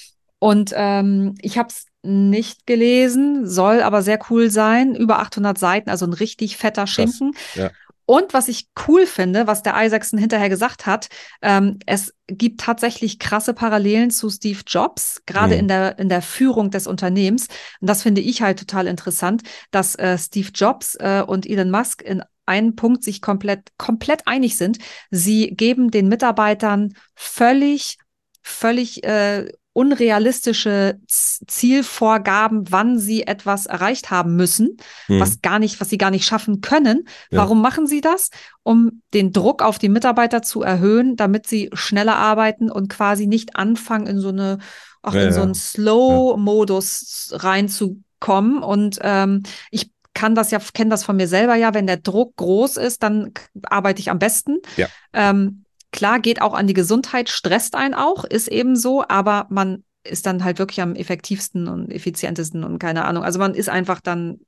Und ähm, ich habe es nicht gelesen, soll aber sehr cool sein. Über 800 Seiten, also ein richtig fetter Schinken. Ja. Und was ich cool finde, was der Isaacson hinterher gesagt hat, ähm, es gibt tatsächlich krasse Parallelen zu Steve Jobs, gerade Mhm. in der in der Führung des Unternehmens. Und das finde ich halt total interessant, dass äh, Steve Jobs äh, und Elon Musk in einem Punkt sich komplett komplett einig sind. Sie geben den Mitarbeitern völlig völlig äh, unrealistische Zielvorgaben, wann sie etwas erreicht haben müssen, Hm. was gar nicht, was sie gar nicht schaffen können. Ja. Warum machen sie das? Um den Druck auf die Mitarbeiter zu erhöhen, damit sie schneller arbeiten und quasi nicht anfangen, in so eine, auch Ja, in so ja. einen Slow-Modus reinzukommen. Und ähm, ich kann das ja, kenne das von mir selber ja, wenn der Druck groß ist, dann arbeite ich am besten. Ja. Ähm, klar, geht auch an die Gesundheit, stresst einen auch, ist eben so, aber man ist dann halt wirklich am effektivsten und effizientesten und keine Ahnung. Also man ist einfach dann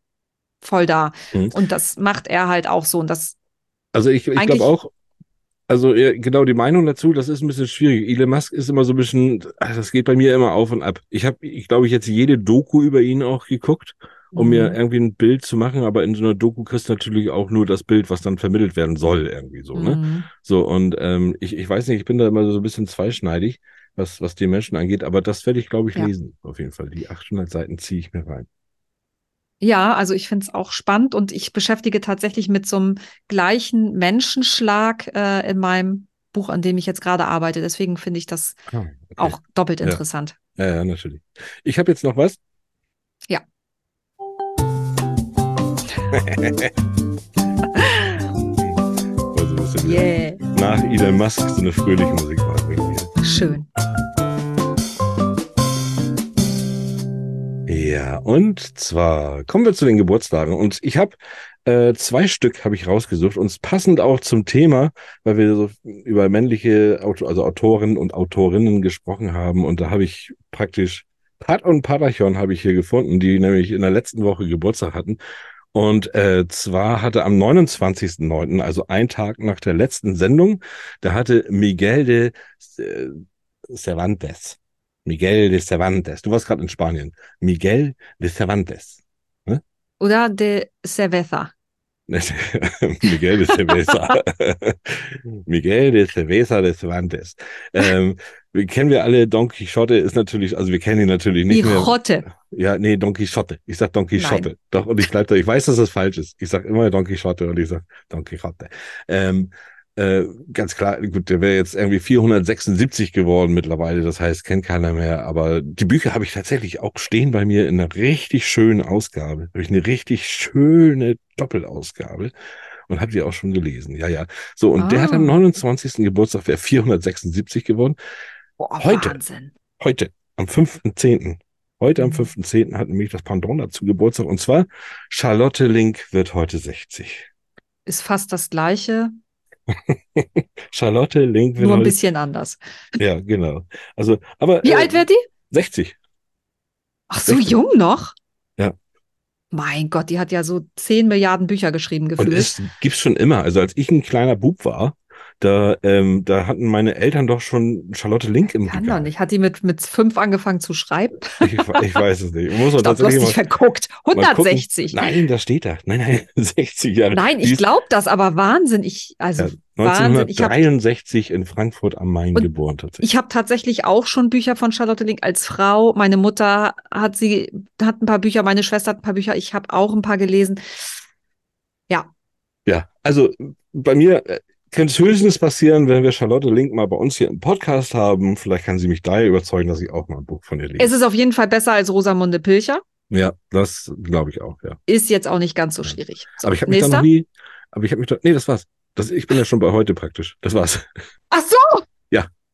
voll da. Mhm. Und das macht er halt auch so. Und das, Also ich, ich glaube auch, also genau die Meinung dazu, das ist ein bisschen schwierig. Elon Musk ist immer so ein bisschen, das geht bei mir immer auf und ab. Ich habe, ich glaube, ich jetzt jede Doku über ihn auch geguckt, um mir Mhm. irgendwie ein Bild zu machen, aber in so einer Doku kriegst du natürlich auch nur das Bild, was dann vermittelt werden soll, irgendwie so, ne? Mhm. So, und ähm, ich, ich weiß nicht, ich bin da immer so ein bisschen zweischneidig, was, was die Menschen angeht, aber das werde ich, glaube ich, Ja. lesen, auf jeden Fall. Die 800 Seiten ziehe ich mir rein. Ja, also ich finde es auch spannend und ich beschäftige tatsächlich mit so einem gleichen Menschenschlag äh, in meinem Buch, an dem ich jetzt gerade arbeite. Deswegen finde ich das Ah, okay. auch doppelt Ja. interessant. Ja, ja, natürlich. Ich habe jetzt noch was. Also, [LAUGHS] hier? Yeah, Nach Elon Musk so eine fröhliche Musik machen. schön. Ja, und zwar kommen wir zu den Geburtstagen. Und ich habe äh, zwei Stück habe ich rausgesucht, und passend auch zum Thema, weil wir so über männliche Auto, also Autoren und Autorinnen gesprochen haben. Und da habe ich praktisch Pat und Patachon habe ich hier gefunden, die nämlich in der letzten Woche Geburtstag hatten. Und äh, zwar hatte am 29.09., also ein Tag nach der letzten Sendung, da hatte Miguel de äh, Cervantes. Miguel de Cervantes. Du warst gerade in Spanien. Miguel de Cervantes. Oder de Cerveza. [LAUGHS] Miguel de Cerveza. [LAUGHS] Miguel de Cerveza de Cervantes. Ähm, wir kennen wir alle, Don Quixote ist natürlich, also wir kennen ihn natürlich nicht mehr. Quixote. Ja, nee, Don Quixote. Ich sag Don Quixote. Nein. Doch, und ich bleib da. Ich weiß, dass das falsch ist. Ich sag immer Don Quixote und ich sag Don Quixote. Ähm, äh, ganz klar, gut, der wäre jetzt irgendwie 476 geworden mittlerweile, das heißt, kennt keiner mehr. Aber die Bücher habe ich tatsächlich auch stehen bei mir in einer richtig schönen Ausgabe. Habe ich eine richtig schöne Doppelausgabe und habe die auch schon gelesen. Ja, ja. So, und der hat am Ah. 29. Geburtstag, wäre 476 geworden. Boah, Heute. Wahnsinn. Heute, am 5.10. Heute am Mhm. 5.10. hat nämlich das Pendant dazu Geburtstag. Und zwar Charlotte Link wird heute 60. Ist fast das Gleiche, [LAUGHS] Charlotte Link wird nur ein bisschen anders. ja, genau. Also, aber Wie äh, alt wird die? 60. Ach, so 60. jung noch? Ja. Mein Gott, die hat ja so 10 Milliarden Bücher geschrieben Und gefühlt. es gibt's schon immer. Also als ich ein kleiner Bub war, da, ähm, da hatten meine Eltern doch schon Charlotte Link im Kann doch nicht. Hat die mit, mit fünf angefangen zu schreiben? Ich, ich weiß es nicht. Muss man Ich glaube, du hast dich verguckt. mal gucken. 160. Nein, da steht da. Nein, nein, [LAUGHS] 60 Jahre. Nein, ich glaube das, aber Wahnsinn. Ich, also Ja, Wahnsinn. Ich habe 1963 in Frankfurt am Main geboren tatsächlich. ich hab tatsächlich auch schon Bücher von Charlotte Link als Frau. Meine Mutter hat sie, hat ein paar Bücher, meine Schwester hat ein paar Bücher. Ich habe auch ein paar gelesen. Ja, also bei mir äh, könnte es höchstens passieren, wenn wir Charlotte Link mal bei uns hier im Podcast haben. Vielleicht kann sie mich daher überzeugen, dass ich auch mal ein Buch von ihr lese. Es ist auf jeden Fall besser als Rosamunde Pilcher. ja, das glaube ich auch, ja. Ist jetzt auch nicht ganz so Ja. schwierig. So, Aber ich habe mich da noch nie, aber ich habe mich da, nee, das war's. Das, ich bin ja schon bei heute praktisch. Das war's. Ach so.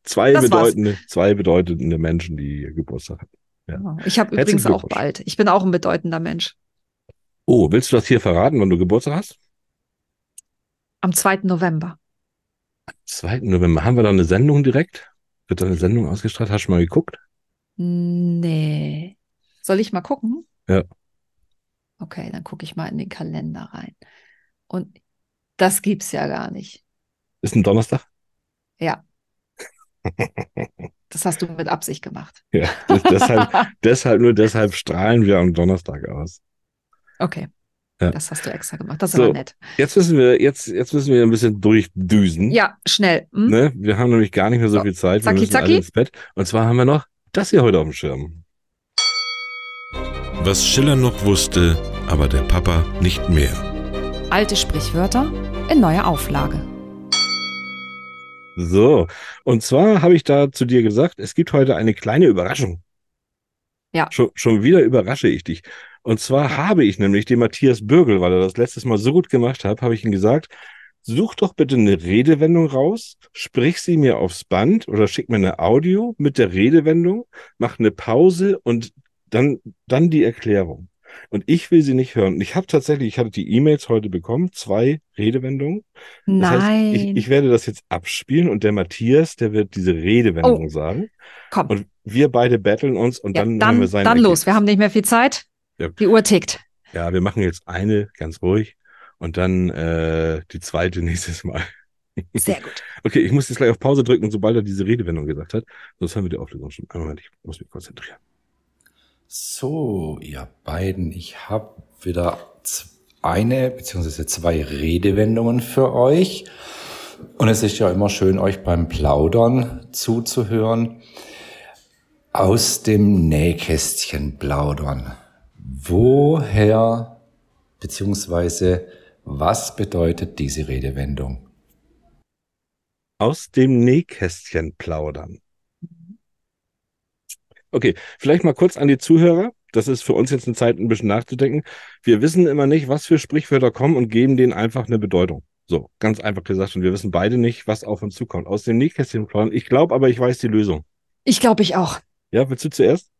Zwei Das war's. bedeutende, zwei bedeutende Menschen, die Geburtstag hatten. Ja. Ich habe übrigens auch bald. Ich bin auch ein bedeutender Mensch. Oh, willst du das hier verraten, wann du Geburtstag hast? Am 2. November. 2. November. Haben wir da eine Sendung direkt? Wird da eine Sendung ausgestrahlt? Hast du mal geguckt? Nee. Soll ich mal gucken? Ja. Okay, dann gucke ich mal in den Kalender rein. Und das gibt's ja gar nicht. Ist ein Donnerstag? Ja. [LAUGHS] Das hast du mit Absicht gemacht. Ja, deshalb, deshalb, nur deshalb strahlen wir am Donnerstag aus. Okay. Ja. Das hast du extra gemacht. Das ist So. aber nett. Jetzt müssen wir, jetzt, jetzt müssen wir ein bisschen durchdüsen. Ja, schnell. Hm? Ne? Wir haben nämlich gar nicht mehr so, So, viel Zeit. zacki, wir müssen alle zacki. ins Bett. Und zwar haben wir noch das hier heute auf dem Schirm. Was Schiller noch wusste, aber der Papa nicht mehr. Alte Sprichwörter in neuer Auflage. So, und zwar habe ich da zu dir gesagt, es gibt heute eine kleine Überraschung. Ja. Schon, schon wieder überrasche ich dich. Und zwar habe ich nämlich den Matthias Bürgel, weil er das letztes Mal so gut gemacht hat, habe ich ihm gesagt, such doch bitte eine Redewendung raus, sprich sie mir aufs Band oder schick mir eine Audio mit der Redewendung, mach eine Pause und dann, dann die Erklärung. Und ich will sie nicht hören. Und ich habe tatsächlich, ich hatte die E-Mails heute bekommen, zwei Redewendungen. Das Nein. heißt, ich, ich werde das jetzt abspielen und der Matthias, der wird diese Redewendung sagen. Komm. Und wir beide battlen uns und ja, dann, dann, haben wir sein dann los. Wir Ergebnis. haben nicht mehr viel Zeit. Ja. Die Uhr tickt. Ja, wir machen jetzt eine ganz ruhig und dann äh, die zweite [LAUGHS] nächstes Mal. Sehr gut. Okay, ich muss jetzt gleich auf Pause drücken, sobald er diese Redewendung gesagt hat. Sonst haben wir die Auflösung schon. Einen Moment, ich muss mich konzentrieren. So, ihr beiden, ich habe wieder eine beziehungsweise zwei Redewendungen für euch. Und es ist ja immer schön, euch beim Plaudern zuzuhören. Aus dem Nähkästchen plaudern. Woher beziehungsweise was bedeutet diese Redewendung? Aus dem Nähkästchen plaudern. Okay, vielleicht mal kurz an die Zuhörer. Das ist für uns jetzt eine Zeit, ein bisschen nachzudenken. Wir wissen immer nicht, was für Sprichwörter kommen und geben denen einfach eine Bedeutung. So, ganz einfach gesagt. Und wir wissen beide nicht, was auf uns zukommt. Aus dem Nähkästchen plaudern. Ich glaube aber, ich weiß die Lösung. Ich glaube, ich auch. Ja, willst du zuerst?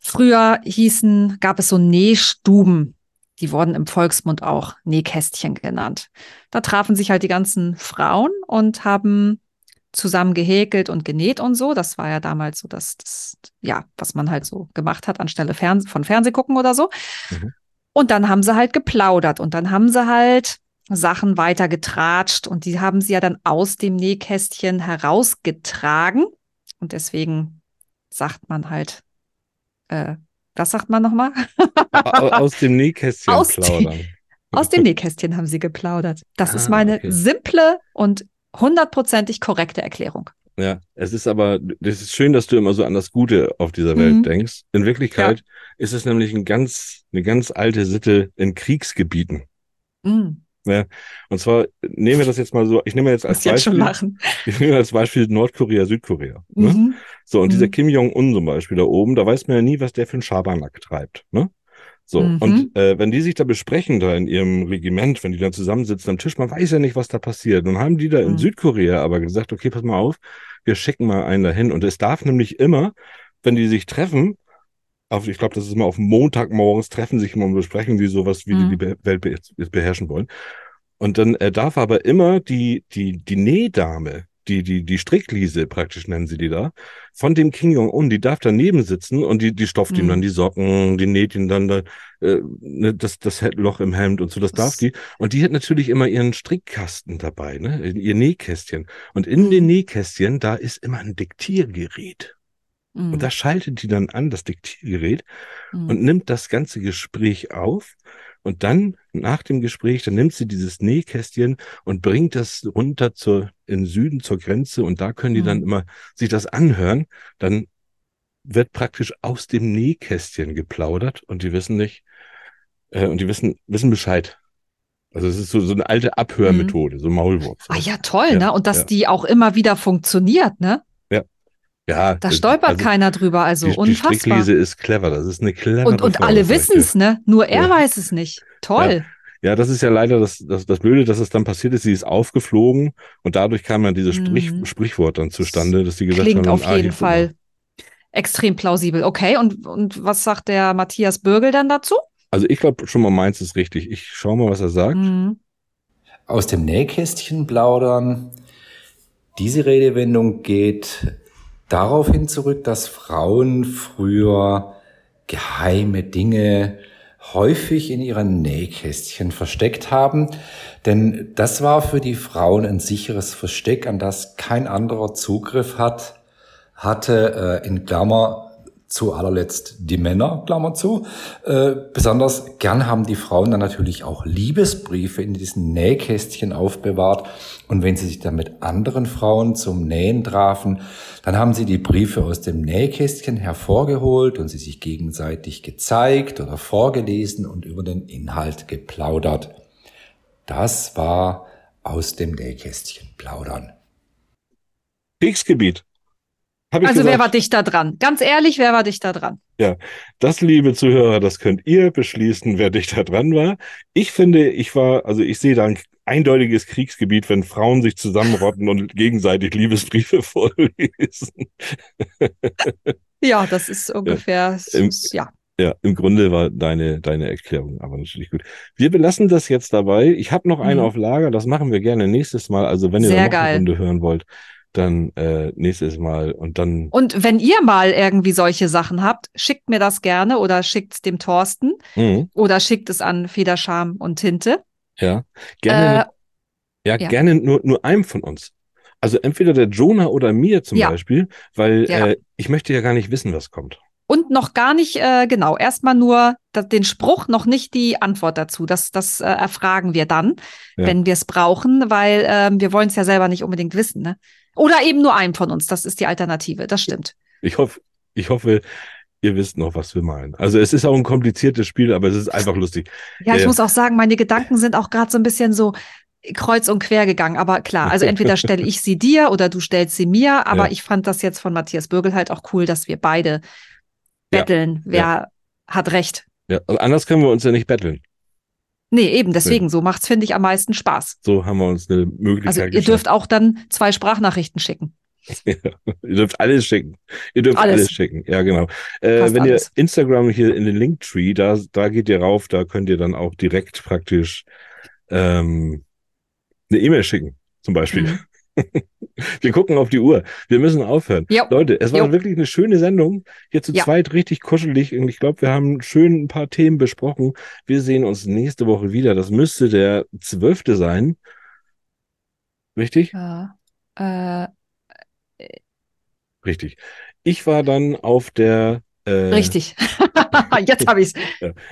Früher hießen, gab es so Nähstuben. Die wurden im Volksmund auch Nähkästchen genannt. Da trafen sich halt die ganzen Frauen und haben zusammen gehäkelt und genäht und so. Das war ja damals so das, das ja, was man halt so gemacht hat anstelle Fern von Fernsehgucken oder so. Mhm. Und dann haben sie halt geplaudert und dann haben sie halt Sachen weiter getratscht und die haben sie ja dann aus dem Nähkästchen herausgetragen. Und deswegen sagt man halt, äh, was sagt man nochmal? Au- Aus dem Nähkästchen Aus plaudern. Aus dem Nähkästchen haben sie geplaudert. Das ist Ah, meine okay. simple und hundertprozentig korrekte Erklärung. Ja, es ist aber, das ist schön, dass du immer so an das Gute auf dieser Welt Mhm. denkst. In Wirklichkeit ist es nämlich ein ganz, eine ganz alte Sitte in Kriegsgebieten. Mm, Und zwar nehmen wir das jetzt mal so, ich nehme jetzt als jetzt Beispiel, lachen. [LAUGHS] ich nehme als Beispiel Nordkorea, Südkorea. Ne? Mhm. So, und dieser Mhm. Kim Jong-un zum Beispiel da oben, da weiß man ja nie, was der für einen Schabernack treibt. Ne? So, Mhm. und äh, wenn die sich da besprechen, da in ihrem Regiment, wenn die da zusammensitzen am Tisch, man weiß ja nicht, was da passiert. Nun haben die da in Mhm. Südkorea aber gesagt, okay, pass mal auf, wir schicken mal einen dahin. Und es darf nämlich immer, wenn die sich treffen, auf, ich glaube, das ist immer auf Montagmorgens, treffen sich immer und besprechen die sowas, wie Mhm. die die Welt be beherrschen wollen. Und dann äh, darf aber immer die, die, die Nähdame, die, die, die Strickliese praktisch nennen sie die da, von dem Kim Jong-un, die darf daneben sitzen und die, die stopft ihm Mhm. dann die Socken, die näht ihm dann da, äh, ne, das, das Loch im Hemd und so, das darf Das- die. Und die hat natürlich immer ihren Strickkasten dabei, ne, ihr Nähkästchen. Und in Mhm. den Nähkästchen, da ist immer ein Diktiergerät. Mm, Und das schaltet die dann an, das Diktiergerät, mm. und nimmt das ganze Gespräch auf. Und dann, nach dem Gespräch, dann nimmt sie dieses Nähkästchen und bringt das runter zur, in Süden zur Grenze. Und da können die dann Mhm. immer sich das anhören. Dann wird praktisch aus dem Nähkästchen geplaudert und die wissen nicht, äh, und die wissen, wissen Bescheid. Also es ist so, so eine alte Abhörmethode, so Maulwurf. Ah ja, toll, Ja, ne? Und dass ja. die auch immer wieder funktioniert, ne? Ja, Da das- stolpert also keiner drüber, also die, die unfassbar. Strickliese ist clever. Das ist eine clevere Und, und Frau, alle dir. wissen's, ne? Nur er Ja. weiß es nicht. Toll. Ja, das ist ja leider das, das, das Blöde, dass es dann passiert ist. Sie ist aufgeflogen und dadurch kam dann dieses Sprich, Mhm. Sprichwort dann zustande, dass sie gesagt Klingt haben, auf ah, jeden. Fall extrem plausibel. Okay, und, und was sagt der Matthias Bürgel dann dazu? Also ich glaube schon mal meins ist richtig. Ich schau mal, was er sagt. Mhm. Aus dem Nähkästchen plaudern Diese Redewendung geht darauf hin zurück, dass Frauen früher geheime Dinge häufig in ihren Nähkästchen versteckt haben, denn das war für die Frauen ein sicheres Versteck, an das kein anderer Zugriff hat, hatte äh, in Klammer zu allerletzt die Männer, Klammer zu. Äh, besonders gern haben die Frauen dann natürlich auch Liebesbriefe in diesen Nähkästchen aufbewahrt. Und wenn sie sich dann mit anderen Frauen zum Nähen trafen, dann haben sie die Briefe aus dem Nähkästchen hervorgeholt und sie sich gegenseitig gezeigt oder vorgelesen und über den Inhalt geplaudert. Das war aus dem Nähkästchen plaudern. Kriegsgebiet. Also wer gesagt. war dichter dran? Ganz ehrlich, wer war dichter dran? Ja, das, liebe Zuhörer, das könnt ihr beschließen, wer dichter dran war. Ich finde, ich war, also ich sehe da ein eindeutiges Kriegsgebiet, wenn Frauen sich zusammenrotten und [LAUGHS] gegenseitig Liebesbriefe vorlesen. Ja, das ist ungefähr, es Im- ja. Ja, im Grunde war deine, deine Erklärung aber natürlich gut. Wir belassen das jetzt dabei. Ich habe noch eine Mhm. auf Lager, das machen wir gerne nächstes Mal. Also wenn ihr Sehr noch eine geil. Runde hören wollt, dann äh, nächstes Mal und dann Und wenn ihr mal irgendwie solche Sachen habt, schickt mir das gerne oder schickt es dem Thorsten Mhm, oder schickt es an Federscham und Tinte. Ja, gerne, ja, ja. gerne nur, nur einem von uns. Also entweder der Jonah oder mir zum Ja. Beispiel, weil Ja. äh, ich möchte ja gar nicht wissen, was kommt. Und noch gar nicht, äh, genau, erstmal nur den Spruch, noch nicht die Antwort dazu. Das, das äh, erfragen wir dann, Ja. wenn wir es brauchen, weil ähm, wir wollen es ja selber nicht unbedingt wissen. Ne? Oder eben nur einen von uns. Das ist die Alternative. Das stimmt. Ich hoffe, ich hoffe, ihr wisst noch, was wir meinen. Also es ist auch ein kompliziertes Spiel, aber es ist einfach lustig. Ja, ich Ja. muss auch sagen, meine Gedanken sind auch gerade so ein bisschen so kreuz und quer gegangen. Aber klar, also entweder [LAUGHS] stelle ich sie dir oder du stellst sie mir. Aber Ja. ich fand das jetzt von Matthias Bürgel halt auch cool, dass wir beide Ja. betteln. Wer hat recht? Ja, also anders können wir uns ja nicht betteln. Nee, eben, deswegen, so macht's, finde ich, am meisten Spaß. So haben wir uns eine Möglichkeit Also ihr geschaffen. dürft auch dann zwei Sprachnachrichten schicken. [LAUGHS] Ihr dürft alles schicken. Ihr dürft alles, Alles. schicken. Ja, genau. Äh, wenn alles. ihr Instagram hier in den Linktree, da, da geht ihr rauf, da könnt ihr dann auch direkt praktisch ähm, eine E-Mail schicken, zum Beispiel. Mhm. [LAUGHS] Wir gucken auf die Uhr. Wir müssen aufhören. Jo. Leute, es war Jo. wirklich eine schöne Sendung. Hier zu Ja. zweit richtig kuschelig. Und ich glaube, wir haben schön ein paar Themen besprochen. Wir sehen uns nächste Woche wieder. Das müsste der zwölfte sein. Richtig? Ja. Äh, Richtig. Ich war dann auf der äh, richtig. [LAUGHS] Jetzt habe ich's.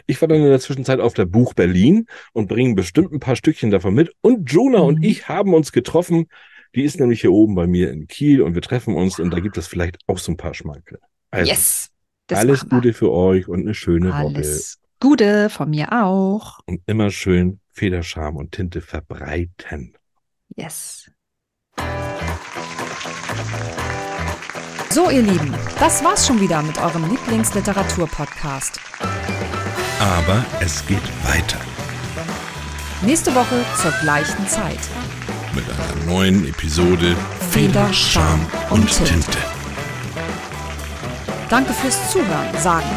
Ich war dann in der Zwischenzeit auf der Buch Berlin und bringe bestimmt ein paar Stückchen davon mit. Und Jonah und Mhm. ich haben uns getroffen. Die ist nämlich hier oben bei mir in Kiel und wir treffen uns und da gibt es vielleicht auch so ein paar Schmankerl. Also, yes. Alles. Gute für euch und eine schöne Woche. Alles Gute von mir auch. Und immer schön Federscham und Tinte verbreiten. Yes. So, ihr Lieben, das war's schon wieder mit eurem Lieblingsliteratur-Podcast. Aber es geht weiter Nächste Woche zur gleichen Zeit. mit einer neuen Episode Feder, Scham und und Tinte. Tinte. Danke fürs Zuhören, sagen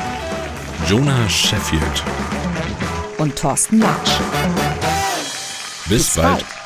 Jonah Sheffield. und Thorsten Latsch. Bis, Bis bald. bald.